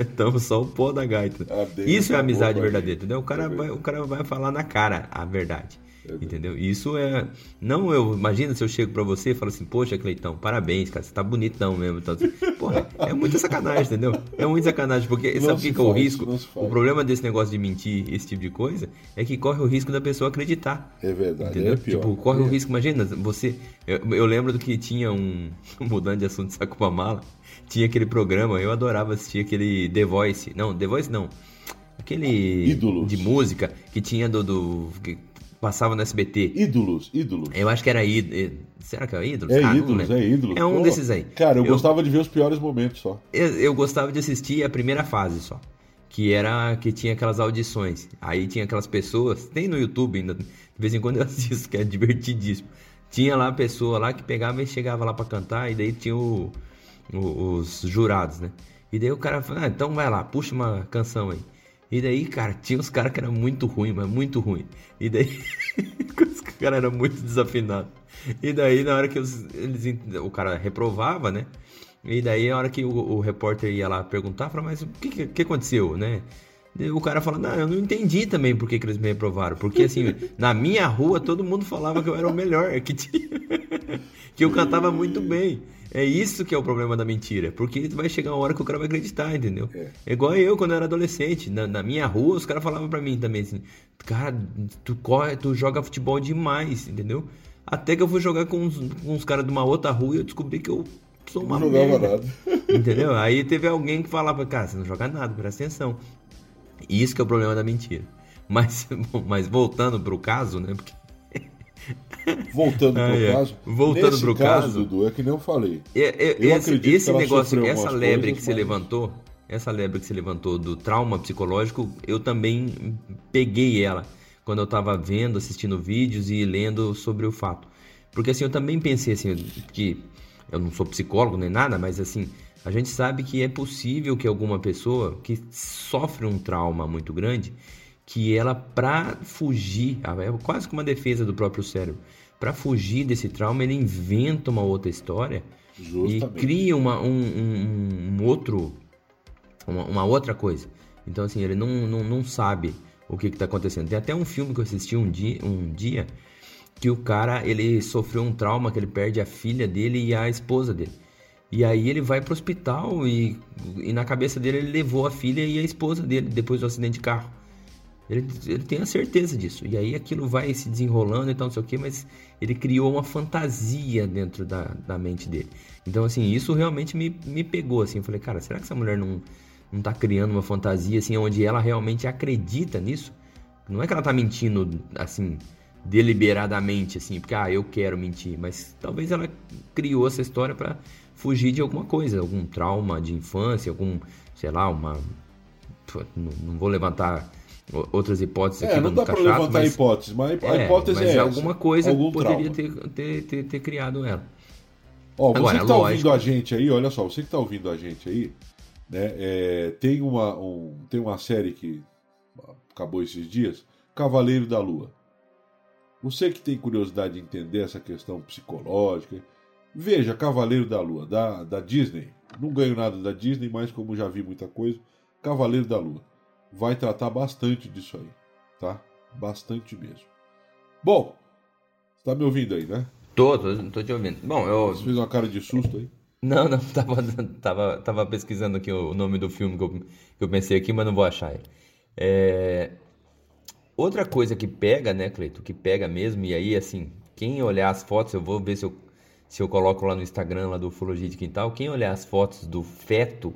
Estamos só o pó da gaita. Isso é amizade verdadeira, entendeu? O cara, vai, o cara vai falar na cara a verdade. Entendeu? Isso é. Não, eu. Imagina se eu chego pra você e falo assim, poxa, Cleitão, parabéns, cara, você tá bonitão mesmo. Então, assim, porra, é muita sacanagem, entendeu? É muita sacanagem, porque não sabe o que, que é o risco? O problema desse negócio de mentir, esse tipo de coisa, é que corre o risco da pessoa acreditar.
É verdade,
entendeu?
é pior.
Tipo, corre
é.
o risco, imagina, você. Eu, eu, lembro do que tinha um. Mudando de assunto, saco pra mala. Tinha aquele programa, eu adorava assistir aquele The Voice. Não, The Voice não. Aquele.
Ídolos.
De música que tinha do. do passava no SBT.
Ídolos, ídolos.
Eu acho que era ídolos. Será que é ídolos?
É
ah,
ídolos, é ídolos.
É um
Pô,
desses aí.
Cara, eu, eu, gostava de ver os piores momentos só.
Eu, eu, gostava de assistir a primeira fase só. Que era que tinha aquelas audições. Aí tinha aquelas pessoas. Tem no YouTube ainda. De vez em quando eu assisto, que é divertidíssimo. Tinha lá a pessoa lá que pegava e chegava lá para cantar. E daí tinha o, o, os jurados, né? E daí o cara falou, ah, então vai lá, puxa uma canção aí. E daí, cara, tinha uns caras que eram muito ruim, mas muito ruim. E daí, os caras eram muito desafinados. E daí, na hora que eles, eles, o cara reprovava, né? E daí, a hora que o, o repórter ia lá perguntar, falava, mas o que, que, que aconteceu, né? O cara fala, não, eu não entendi também por que, que eles me reprovaram. Porque assim, na minha rua todo mundo falava que eu era o melhor, que, tinha... que eu cantava muito bem. É isso que é o problema da mentira. Porque vai chegar uma hora que o cara vai acreditar, entendeu? É, é igual eu quando eu era adolescente. Na, na minha rua, os caras falavam pra mim também assim, cara, tu corre, tu joga futebol demais, entendeu? Até que eu fui jogar com uns, com uns caras de uma outra rua e eu descobri que eu sou uma
não jogava nada.
Entendeu? Aí teve alguém que falava, cara, você não joga nada, presta atenção. Isso que é o problema da mentira. Mas, mas voltando pro caso, né? Porque...
Voltando pro ah, é. caso.
Voltando pro caso, caso,
Dudu, é que nem eu falei.
É, é, eu esse, esse negócio, essa lebre que você levantou, essa lebre que você levantou do trauma psicológico, eu também peguei ela quando eu tava vendo, assistindo vídeos e lendo sobre o fato. Porque assim, eu também pensei assim, que eu não sou psicólogo nem nada, mas assim, a gente sabe que é possível que alguma pessoa que sofre um trauma muito grande, que ela para fugir, é quase que uma defesa do próprio cérebro, para fugir desse trauma, ele inventa uma outra história Justamente. e cria uma, um, um, um outro, uma, uma, outra coisa. Então assim, ele não, não, não sabe o que está acontecendo. Tem até um filme que eu assisti um dia, um dia que o cara ele sofreu um trauma que ele perde a filha dele e a esposa dele. E aí ele vai pro hospital e, e na cabeça dele ele levou a filha e a esposa dele depois do acidente de carro. Ele, ele tem a certeza disso. E aí aquilo vai se desenrolando e tal, não sei o que, mas ele criou uma fantasia dentro da, da mente dele. Então, assim, isso realmente me, me pegou, assim. Eu falei, cara, será que essa mulher não, não tá criando uma fantasia, assim, onde ela realmente acredita nisso? Não é que ela tá mentindo, assim, deliberadamente, assim, porque, ah, eu quero mentir. Mas talvez ela criou essa história para fugir de alguma coisa, algum trauma de infância, algum, sei lá, uma. Não, não vou levantar outras hipóteses
é, aqui. não dá para levantar mas, hipóteses, mas a é, hipótese mas é
alguma coisa algum poderia ter, ter, ter, ter, criado ela.
Ó, Agora, você que tá lógico... ouvindo a gente aí, olha só, você que tá ouvindo a gente aí, né, é, tem, uma, um, tem uma série que acabou esses dias, Cavaleiro da Lua. Você que tem curiosidade de entender essa questão psicológica, Veja Cavaleiro da Lua, da, da Disney. Não ganho nada da Disney, mas como já vi muita coisa, Cavaleiro da Lua. Vai tratar bastante disso aí, tá? Bastante mesmo. Bom, você tá me ouvindo aí, né?
Tô, tô, tô te ouvindo. Bom, eu.
Você fez uma cara de susto aí?
Não, não, tava, tava, tava pesquisando aqui o nome do filme que eu, que eu pensei aqui, mas não vou achar ele. É... Outra coisa que pega, né, Cleito? Que pega mesmo, e aí, assim, quem olhar as fotos, eu vou ver se eu se eu coloco lá no Instagram lá do Ufologia de Quintal, quem olhar as fotos do feto,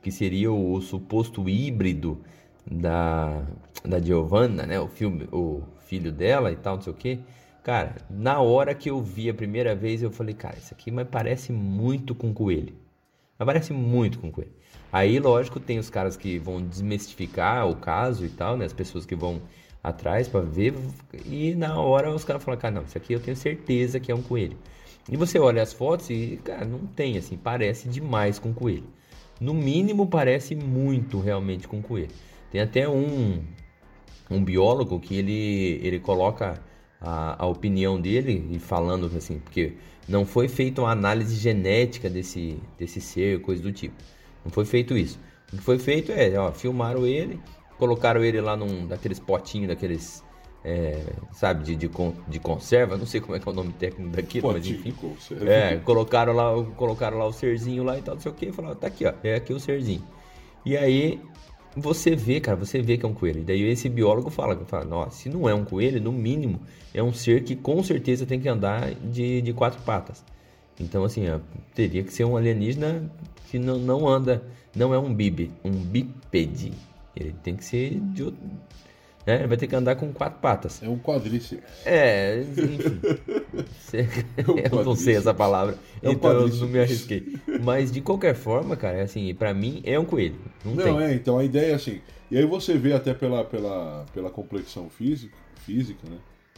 que seria o, o suposto híbrido da, da Giovanna, né? O, filme, o filho dela e tal, não sei o que. Cara, na hora que eu vi a primeira vez, eu falei, cara, isso aqui mas parece muito com coelho. Mas parece muito com coelho. Aí, lógico, tem os caras que vão desmistificar o caso e tal, né? As pessoas que vão atrás para ver. E na hora os caras falam, cara, não, isso aqui eu tenho certeza que é um coelho. E você olha as fotos e, cara, não tem assim, parece demais com coelho. No mínimo parece muito realmente com coelho. Tem até um um biólogo que ele ele coloca a, a opinião dele e falando assim, porque não foi feita uma análise genética desse desse ser, coisa do tipo. Não foi feito isso. O que foi feito é, ó, filmaram ele, colocaram ele lá num daqueles potinhos, daqueles é, sabe, de, de, de, conserva, não sei como é que é o nome técnico daquilo, mas enfim. É, colocaram lá, colocaram lá o serzinho lá e tal, não sei o que, e falaram, tá aqui, ó, é aqui o serzinho. E aí você vê, cara, você vê que é um coelho. E daí esse biólogo fala, fala, nossa, se não é um coelho, no mínimo é um ser que com certeza tem que andar de, de quatro patas. Então, assim, ó, teria que ser um alienígena que não, não anda, não é um bibe, um bípede. Ele tem que ser de, né? Vai ter que andar com quatro patas.
É um quadríceps.
É, enfim. É um eu não sei essa palavra, é um então eu não me arrisquei. Mas de qualquer forma, cara, é assim, para mim é um coelho. Não, não
é, então a ideia é assim. E aí você vê até pela, pela, pela complexão física, física, né?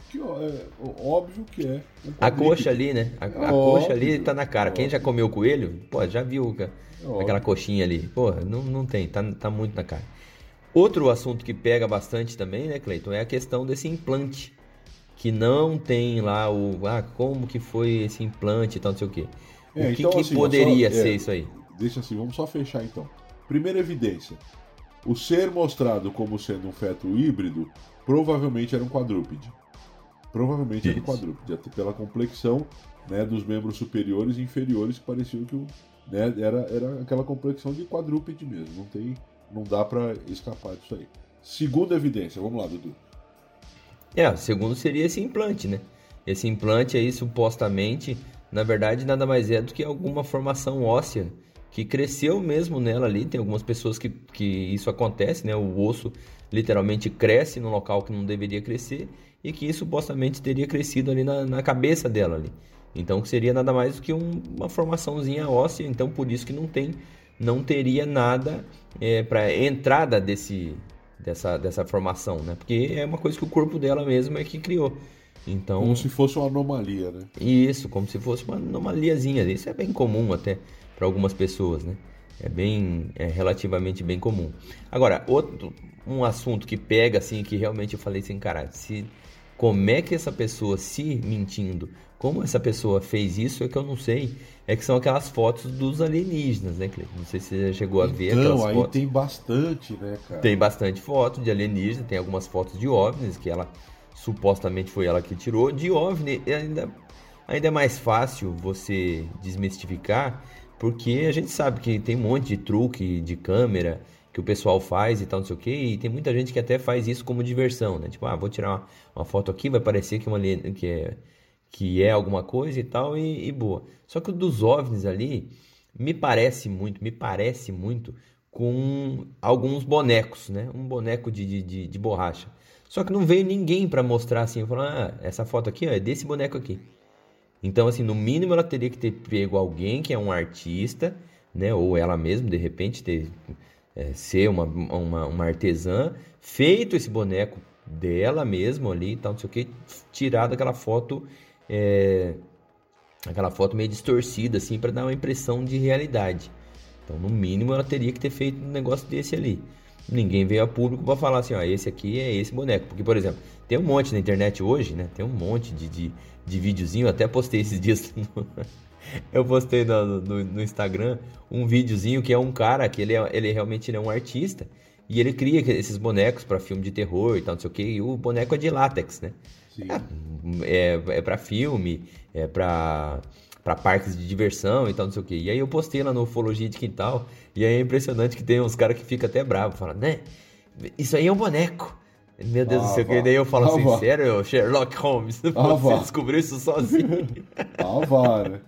Que ó, é óbvio que é.
Um a coxa ali, né? A, a coxa ali tá na cara. Quem já comeu coelho, pô, já viu aquela coxinha ali. Pô, não, não tem, tá, tá muito na cara. Outro assunto que pega bastante também, né, Cleiton, é a questão desse implante. Que não tem lá o. Ah, como que foi esse implante e tal, não sei o quê. É, o que, então, que assim, poderia só, ser é, isso aí?
Deixa assim, vamos só fechar então. Primeira evidência. O ser mostrado como sendo um feto híbrido provavelmente era um quadrúpede. Provavelmente isso. era um quadrúpede, até pela complexão né, dos membros superiores e inferiores que pareciam que o, né, era, era aquela complexão de quadrúpede mesmo. Não tem, não dá para escapar disso aí. Segunda evidência, vamos lá, Dudu.
É, segundo seria esse implante, né? Esse implante aí supostamente, na verdade, nada mais é do que alguma formação óssea que cresceu mesmo nela ali. Tem algumas pessoas que, que isso acontece, né? O osso literalmente cresce no local que não deveria crescer e que supostamente teria crescido ali na, na cabeça dela ali. Então seria nada mais do que um, uma formaçãozinha óssea, então por isso que não tem, não teria nada é, para entrada desse, dessa, dessa formação, né? Porque é uma coisa que o corpo dela mesmo é que criou. Então,
como se fosse uma anomalia, né?
Isso, como se fosse uma anomaliazinha. Isso é bem comum até para algumas pessoas, né? É bem, é relativamente bem comum. Agora, outro, um assunto que pega assim, que realmente eu falei assim, cara, se como é que essa pessoa se mentindo, como essa pessoa fez isso é que eu não sei. É que são aquelas fotos dos alienígenas, né, Cleiton? Não sei se você já chegou a ver
então,
aquelas
aí
fotos.
tem bastante, né, cara?
Tem bastante foto de alienígena, tem algumas fotos de OVNIs que ela supostamente foi ela que tirou. De OVNI ainda, ainda é mais fácil você desmistificar, porque a gente sabe que tem um monte de truque de câmera que o pessoal faz e tal, não sei o que, e tem muita gente que até faz isso como diversão, né? Tipo, ah, vou tirar uma, uma foto aqui, vai parecer que, uma, que, é, que é alguma coisa e tal, e, e boa. Só que o dos OVNIs ali, me parece muito, me parece muito com alguns bonecos, né? Um boneco de, de, de, de borracha. Só que não veio ninguém para mostrar assim, falar, ah, essa foto aqui ó, é desse boneco aqui. Então, assim, no mínimo ela teria que ter pego alguém que é um artista, né? Ou ela mesma, de repente, ter é, ser uma, uma, uma, artesã, feito esse boneco dela mesmo ali e tal, não sei o que, tirado aquela foto, é, aquela foto meio distorcida, assim, para dar uma impressão de realidade. Então, no mínimo, ela teria que ter feito um negócio desse ali. Ninguém veio a público para falar assim, ó, esse aqui é esse boneco. Porque, por exemplo, tem um monte na internet hoje, né? Tem um monte de, de, de videozinho, até postei esses dias no, eu postei no, no, no, Instagram um videozinho que é um cara que ele, é, ele realmente é um artista e ele cria esses bonecos para filme de terror e tal, não sei o que. E o boneco é de látex, né? É, é, é para filme, é para para parques de diversão e tal, não sei o que. E aí eu postei lá no Ufologia de Quintal e aí é impressionante que tem uns caras que ficam até bravos, falam, né? Isso aí é um boneco. Meu Deus ah, do céu, que daí eu falo ah, assim, sério, Sherlock Holmes, ah, você descobriu isso sozinho.
ah, né?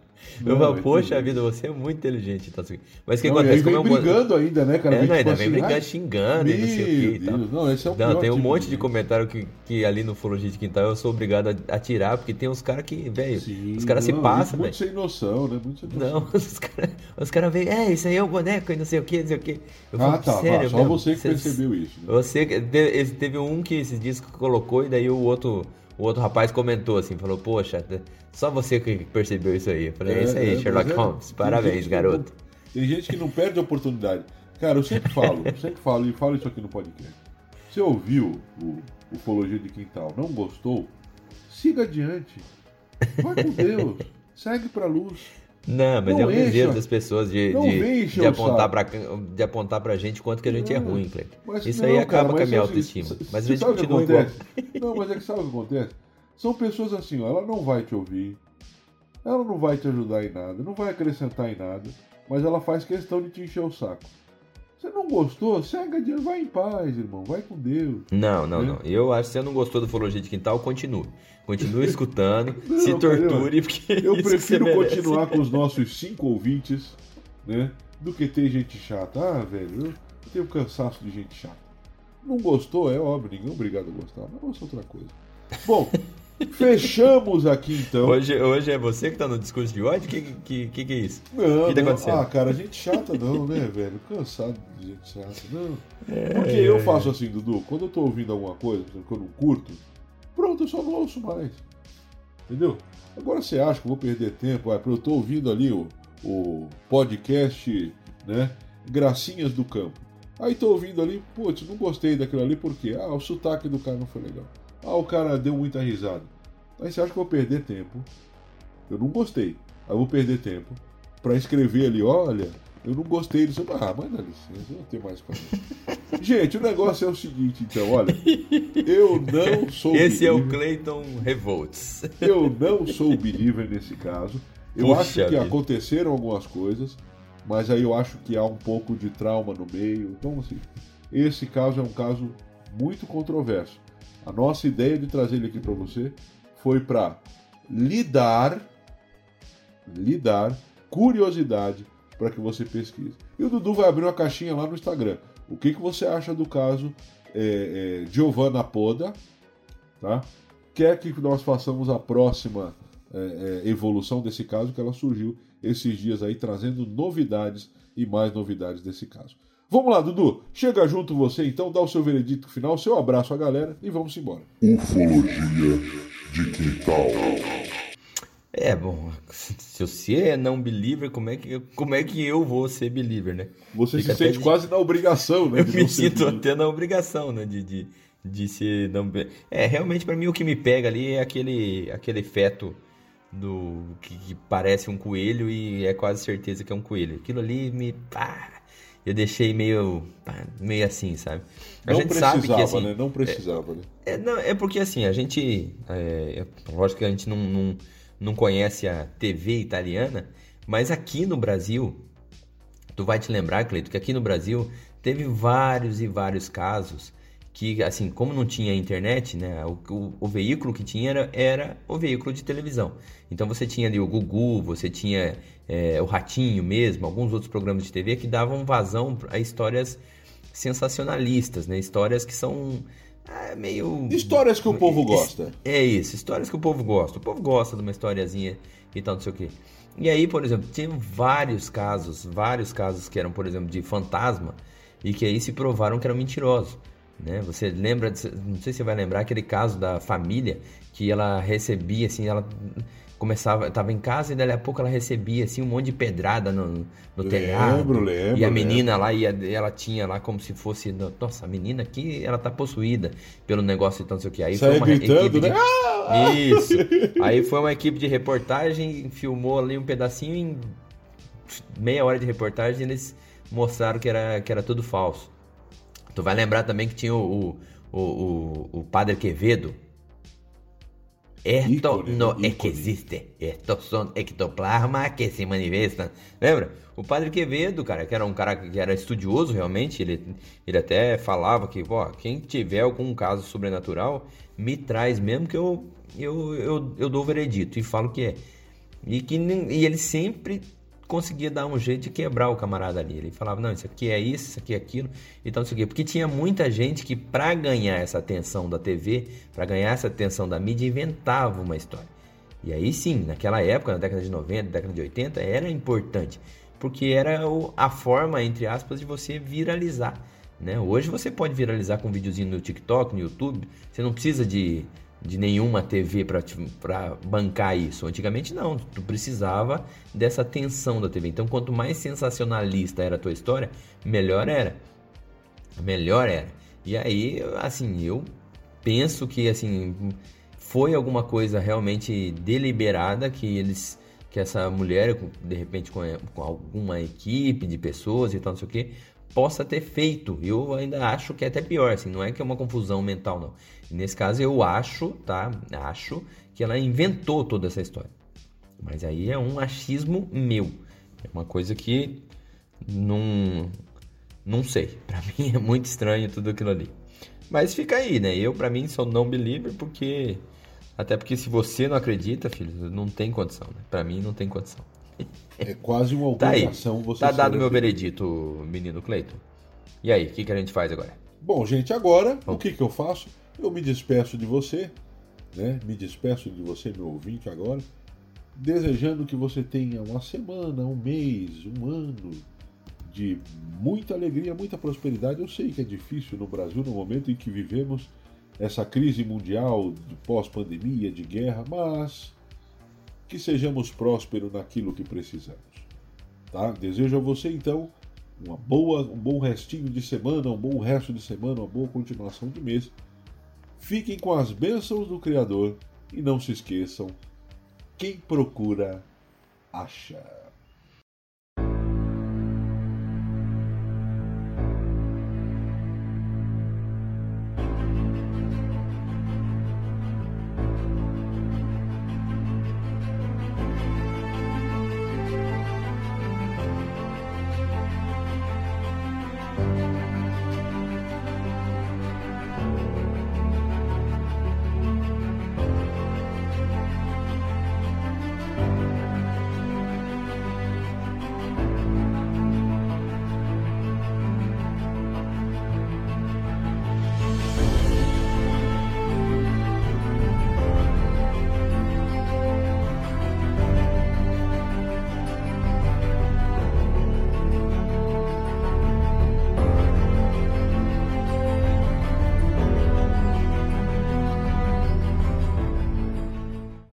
Eu falo, poxa vida, você é muito inteligente. Tá? Mas o que
não,
acontece?
Como é um brigando ainda, né, cara?
É, não, ainda vem brigando, xingando e não sei o que e tal. Não, esse é o não tem um tipo monte de comentário que, que ali no Fologia de Quintal eu sou obrigado a, a tirar, porque tem uns caras que, velho, os caras se passam, velho.
Muito sem noção, né? Muito sem
noção. Não, os caras os cara veem, é, isso aí é o boneco e não sei o que, não sei o que.
Eu ah, tá, sério, só você que percebeu isso.
Né? Você, teve um que esses dias colocou e daí o outro o outro rapaz comentou assim, falou, poxa, só você que percebeu isso aí. Eu falei, é, é isso aí, é, Sherlock é, Holmes, parabéns, garoto.
Não, tem gente que não perde a oportunidade. Cara, eu sempre falo, sempre falo, e falo isso aqui no podcast. Você ouviu o Ufologia de Quintal, não gostou? Siga adiante. Vai com Deus. Segue pra luz.
Não, mas não é o desejo das pessoas de, de, de, apontar pra, de apontar pra gente quanto que a gente é não, é ruim, Cleiton. Isso não, aí acaba cara, com a minha autoestima. Mas a gente continua igual.
Não, mas é que sabe o que acontece? São pessoas assim, ó, ela não vai te ouvir, ela não vai te ajudar em nada, não vai acrescentar em nada, mas ela faz questão de te encher o saco. Você não gostou? Segue adiante, vai em paz, irmão. Vai com Deus.
Não, não, né? não. Eu acho que se você não gostou do Fologia de Quintal, continue. Continue escutando, não, se torture, porque.
Eu prefiro continuar com os nossos cinco ouvintes, né? Do que ter gente chata. Ah, velho, eu tenho cansaço de gente chata. Não gostou, é óbvio, ninguém é obrigado a gostar, mas gosta outra coisa. Bom, Fechamos aqui então.
Hoje, hoje é você que tá no discurso de ódio? O que, que, que, que, é isso?
Não, que tá não. acontecendo? Ah, cara, gente chata não, né, velho? Cansado de gente chata, não. É, Porque é, eu faço assim, Dudu, quando eu tô ouvindo alguma coisa, que eu não curto, pronto, eu só não ouço mais. Entendeu? Agora você acha que eu vou perder tempo? Ah, eu tô ouvindo ali o, o podcast, né? Gracinhas do Campo. Aí tô ouvindo ali, putz, não gostei daquilo ali, por quê? Ah, o sotaque do cara não foi legal. Ah, o cara deu muita risada. Aí você acha que eu vou perder tempo? Eu não gostei. Aí eu vou perder tempo para escrever ali, olha, eu não gostei disso. Ah, mas dá licença, eu não tenho mais coisa. Gente, o negócio é o seguinte, então, olha, eu não sou.
Esse believer, é o Clayton Revolts.
Eu não sou believer nesse caso. Eu Puxa acho que vida. aconteceram algumas coisas, mas aí eu acho que há um pouco de trauma no meio. Então, assim, esse caso é um caso muito controverso. A nossa ideia de trazer ele aqui para você foi para lidar, lidar, curiosidade para que você pesquise. E o Dudu vai abrir uma caixinha lá no Instagram. O que, que você acha do caso é, é, Giovanna Poda? Tá? Quer que nós façamos a próxima é, é, evolução desse caso, que ela surgiu esses dias aí, trazendo novidades e mais novidades desse caso. Vamos lá, Dudu. Chega junto você então, dá o seu veredito final, seu abraço à galera e vamos embora.
Ufologia de quintal.
É, bom, se você é não believer, como é que, como é que eu vou ser believer, né?
Você Fica se sente de... quase na obrigação, né?
Eu me sinto até na obrigação, né? De, de, de ser não É, realmente para mim o que me pega ali é aquele, aquele feto do que, que, parece um coelho e é quase certeza que é um coelho. Aquilo ali me... Pá, eu deixei meio, meio assim, sabe?
A não gente precisava, sabe que, assim, né? Não precisava,
é,
né?
É, não, é porque assim, a gente... É, é lógico que a gente não, não não conhece a TV italiana, mas aqui no Brasil, tu vai te lembrar, Cleito, que aqui no Brasil teve vários e vários casos que, assim, como não tinha internet, né, o, o, o, veículo que tinha era, era o veículo de televisão. Então você tinha ali o Gugu, você tinha é, o Ratinho mesmo, alguns outros programas de TV que davam vazão a histórias sensacionalistas, né, histórias que são é meio.
Histórias que o povo gosta.
É isso, histórias que o povo gosta. O povo gosta de uma historiazinha e tal, não sei o quê. E aí, por exemplo, tinha vários casos, vários casos que eram, por exemplo, de fantasma e que aí se provaram que eram mentirosos. Né? Você lembra, não sei se você vai lembrar aquele caso da família que ela recebia assim, ela começava, tava em casa e daí a pouco ela recebia assim um monte de pedrada no, no lembro, telhado.
Lembro,
e a menina lembro. lá ia, ela tinha lá como se fosse, nossa, a menina aqui, ela tá possuída pelo negócio e então, não sei o que. Aí
Sai
foi uma
gritando,
equipe
né?
de... Ah! Isso. Aí foi uma equipe de reportagem, filmou ali um pedacinho em meia hora de reportagem, eles mostraram que era que era tudo falso. Tu vai lembrar também que tinha o, o, o, o Padre Quevedo, esto ícone, no ícone. es que existe. Estos son ectoplasmas que se manifestam. Lembra? O padre Quevedo, cara, que era um cara que era estudioso realmente, ele, ele até falava que, ó, quem tiver algum caso sobrenatural, me traz mesmo que eu, eu, eu, eu dou o veredito e falo que é. E, que, e ele sempre conseguia dar um jeito de quebrar o camarada ali. Ele falava, não, isso aqui é isso, isso aqui é aquilo, e tal, não sei o quê. Porque tinha muita gente que, para ganhar essa atenção da TV, para ganhar essa atenção da mídia, inventava uma história. E aí sim, naquela época, na década de 90, década de 80, era importante. Porque era a forma, entre aspas, de você viralizar. Né? Hoje você pode viralizar com um videozinho no TikTok, no YouTube. Você não precisa de de nenhuma TV para bancar isso. Antigamente não, tu precisava dessa atenção da TV. Então, quanto mais sensacionalista era a tua história, melhor era. Melhor era. E aí, assim, eu penso que assim foi alguma coisa realmente deliberada que eles que essa mulher, de repente com, com alguma equipe de pessoas e tal, não sei o que, possa ter feito. Eu ainda acho que é até pior, assim, não é que é uma confusão mental, não. Nesse caso, eu acho, tá? Acho que ela inventou toda essa história. Mas aí é um achismo meu. É uma coisa que não, não sei. Para mim é muito estranho tudo aquilo ali. Mas fica aí, né? Eu, para mim, sou não believer porque. Até porque se você não acredita, filho, não tem condição. Né? Para mim, não tem condição.
É quase uma obrigação
tá
você
Tá dado meu veredito, menino Cleiton. E aí, o que, que a gente faz agora?
Bom, gente, agora, Bom. o que, que eu faço? Eu me despeço de você, né? Me despeço de você, meu ouvinte, agora, desejando que você tenha uma semana, um mês, um ano de muita alegria, muita prosperidade. Eu sei que é difícil no Brasil no momento em que vivemos essa crise mundial de pós-pandemia, de guerra, mas que sejamos prósperos naquilo que precisamos. Tá? Desejo a você então uma boa, um bom restinho de semana, um bom resto de semana, uma boa continuação de mês. Fiquem com as bênçãos do Criador e não se esqueçam: quem procura, acha.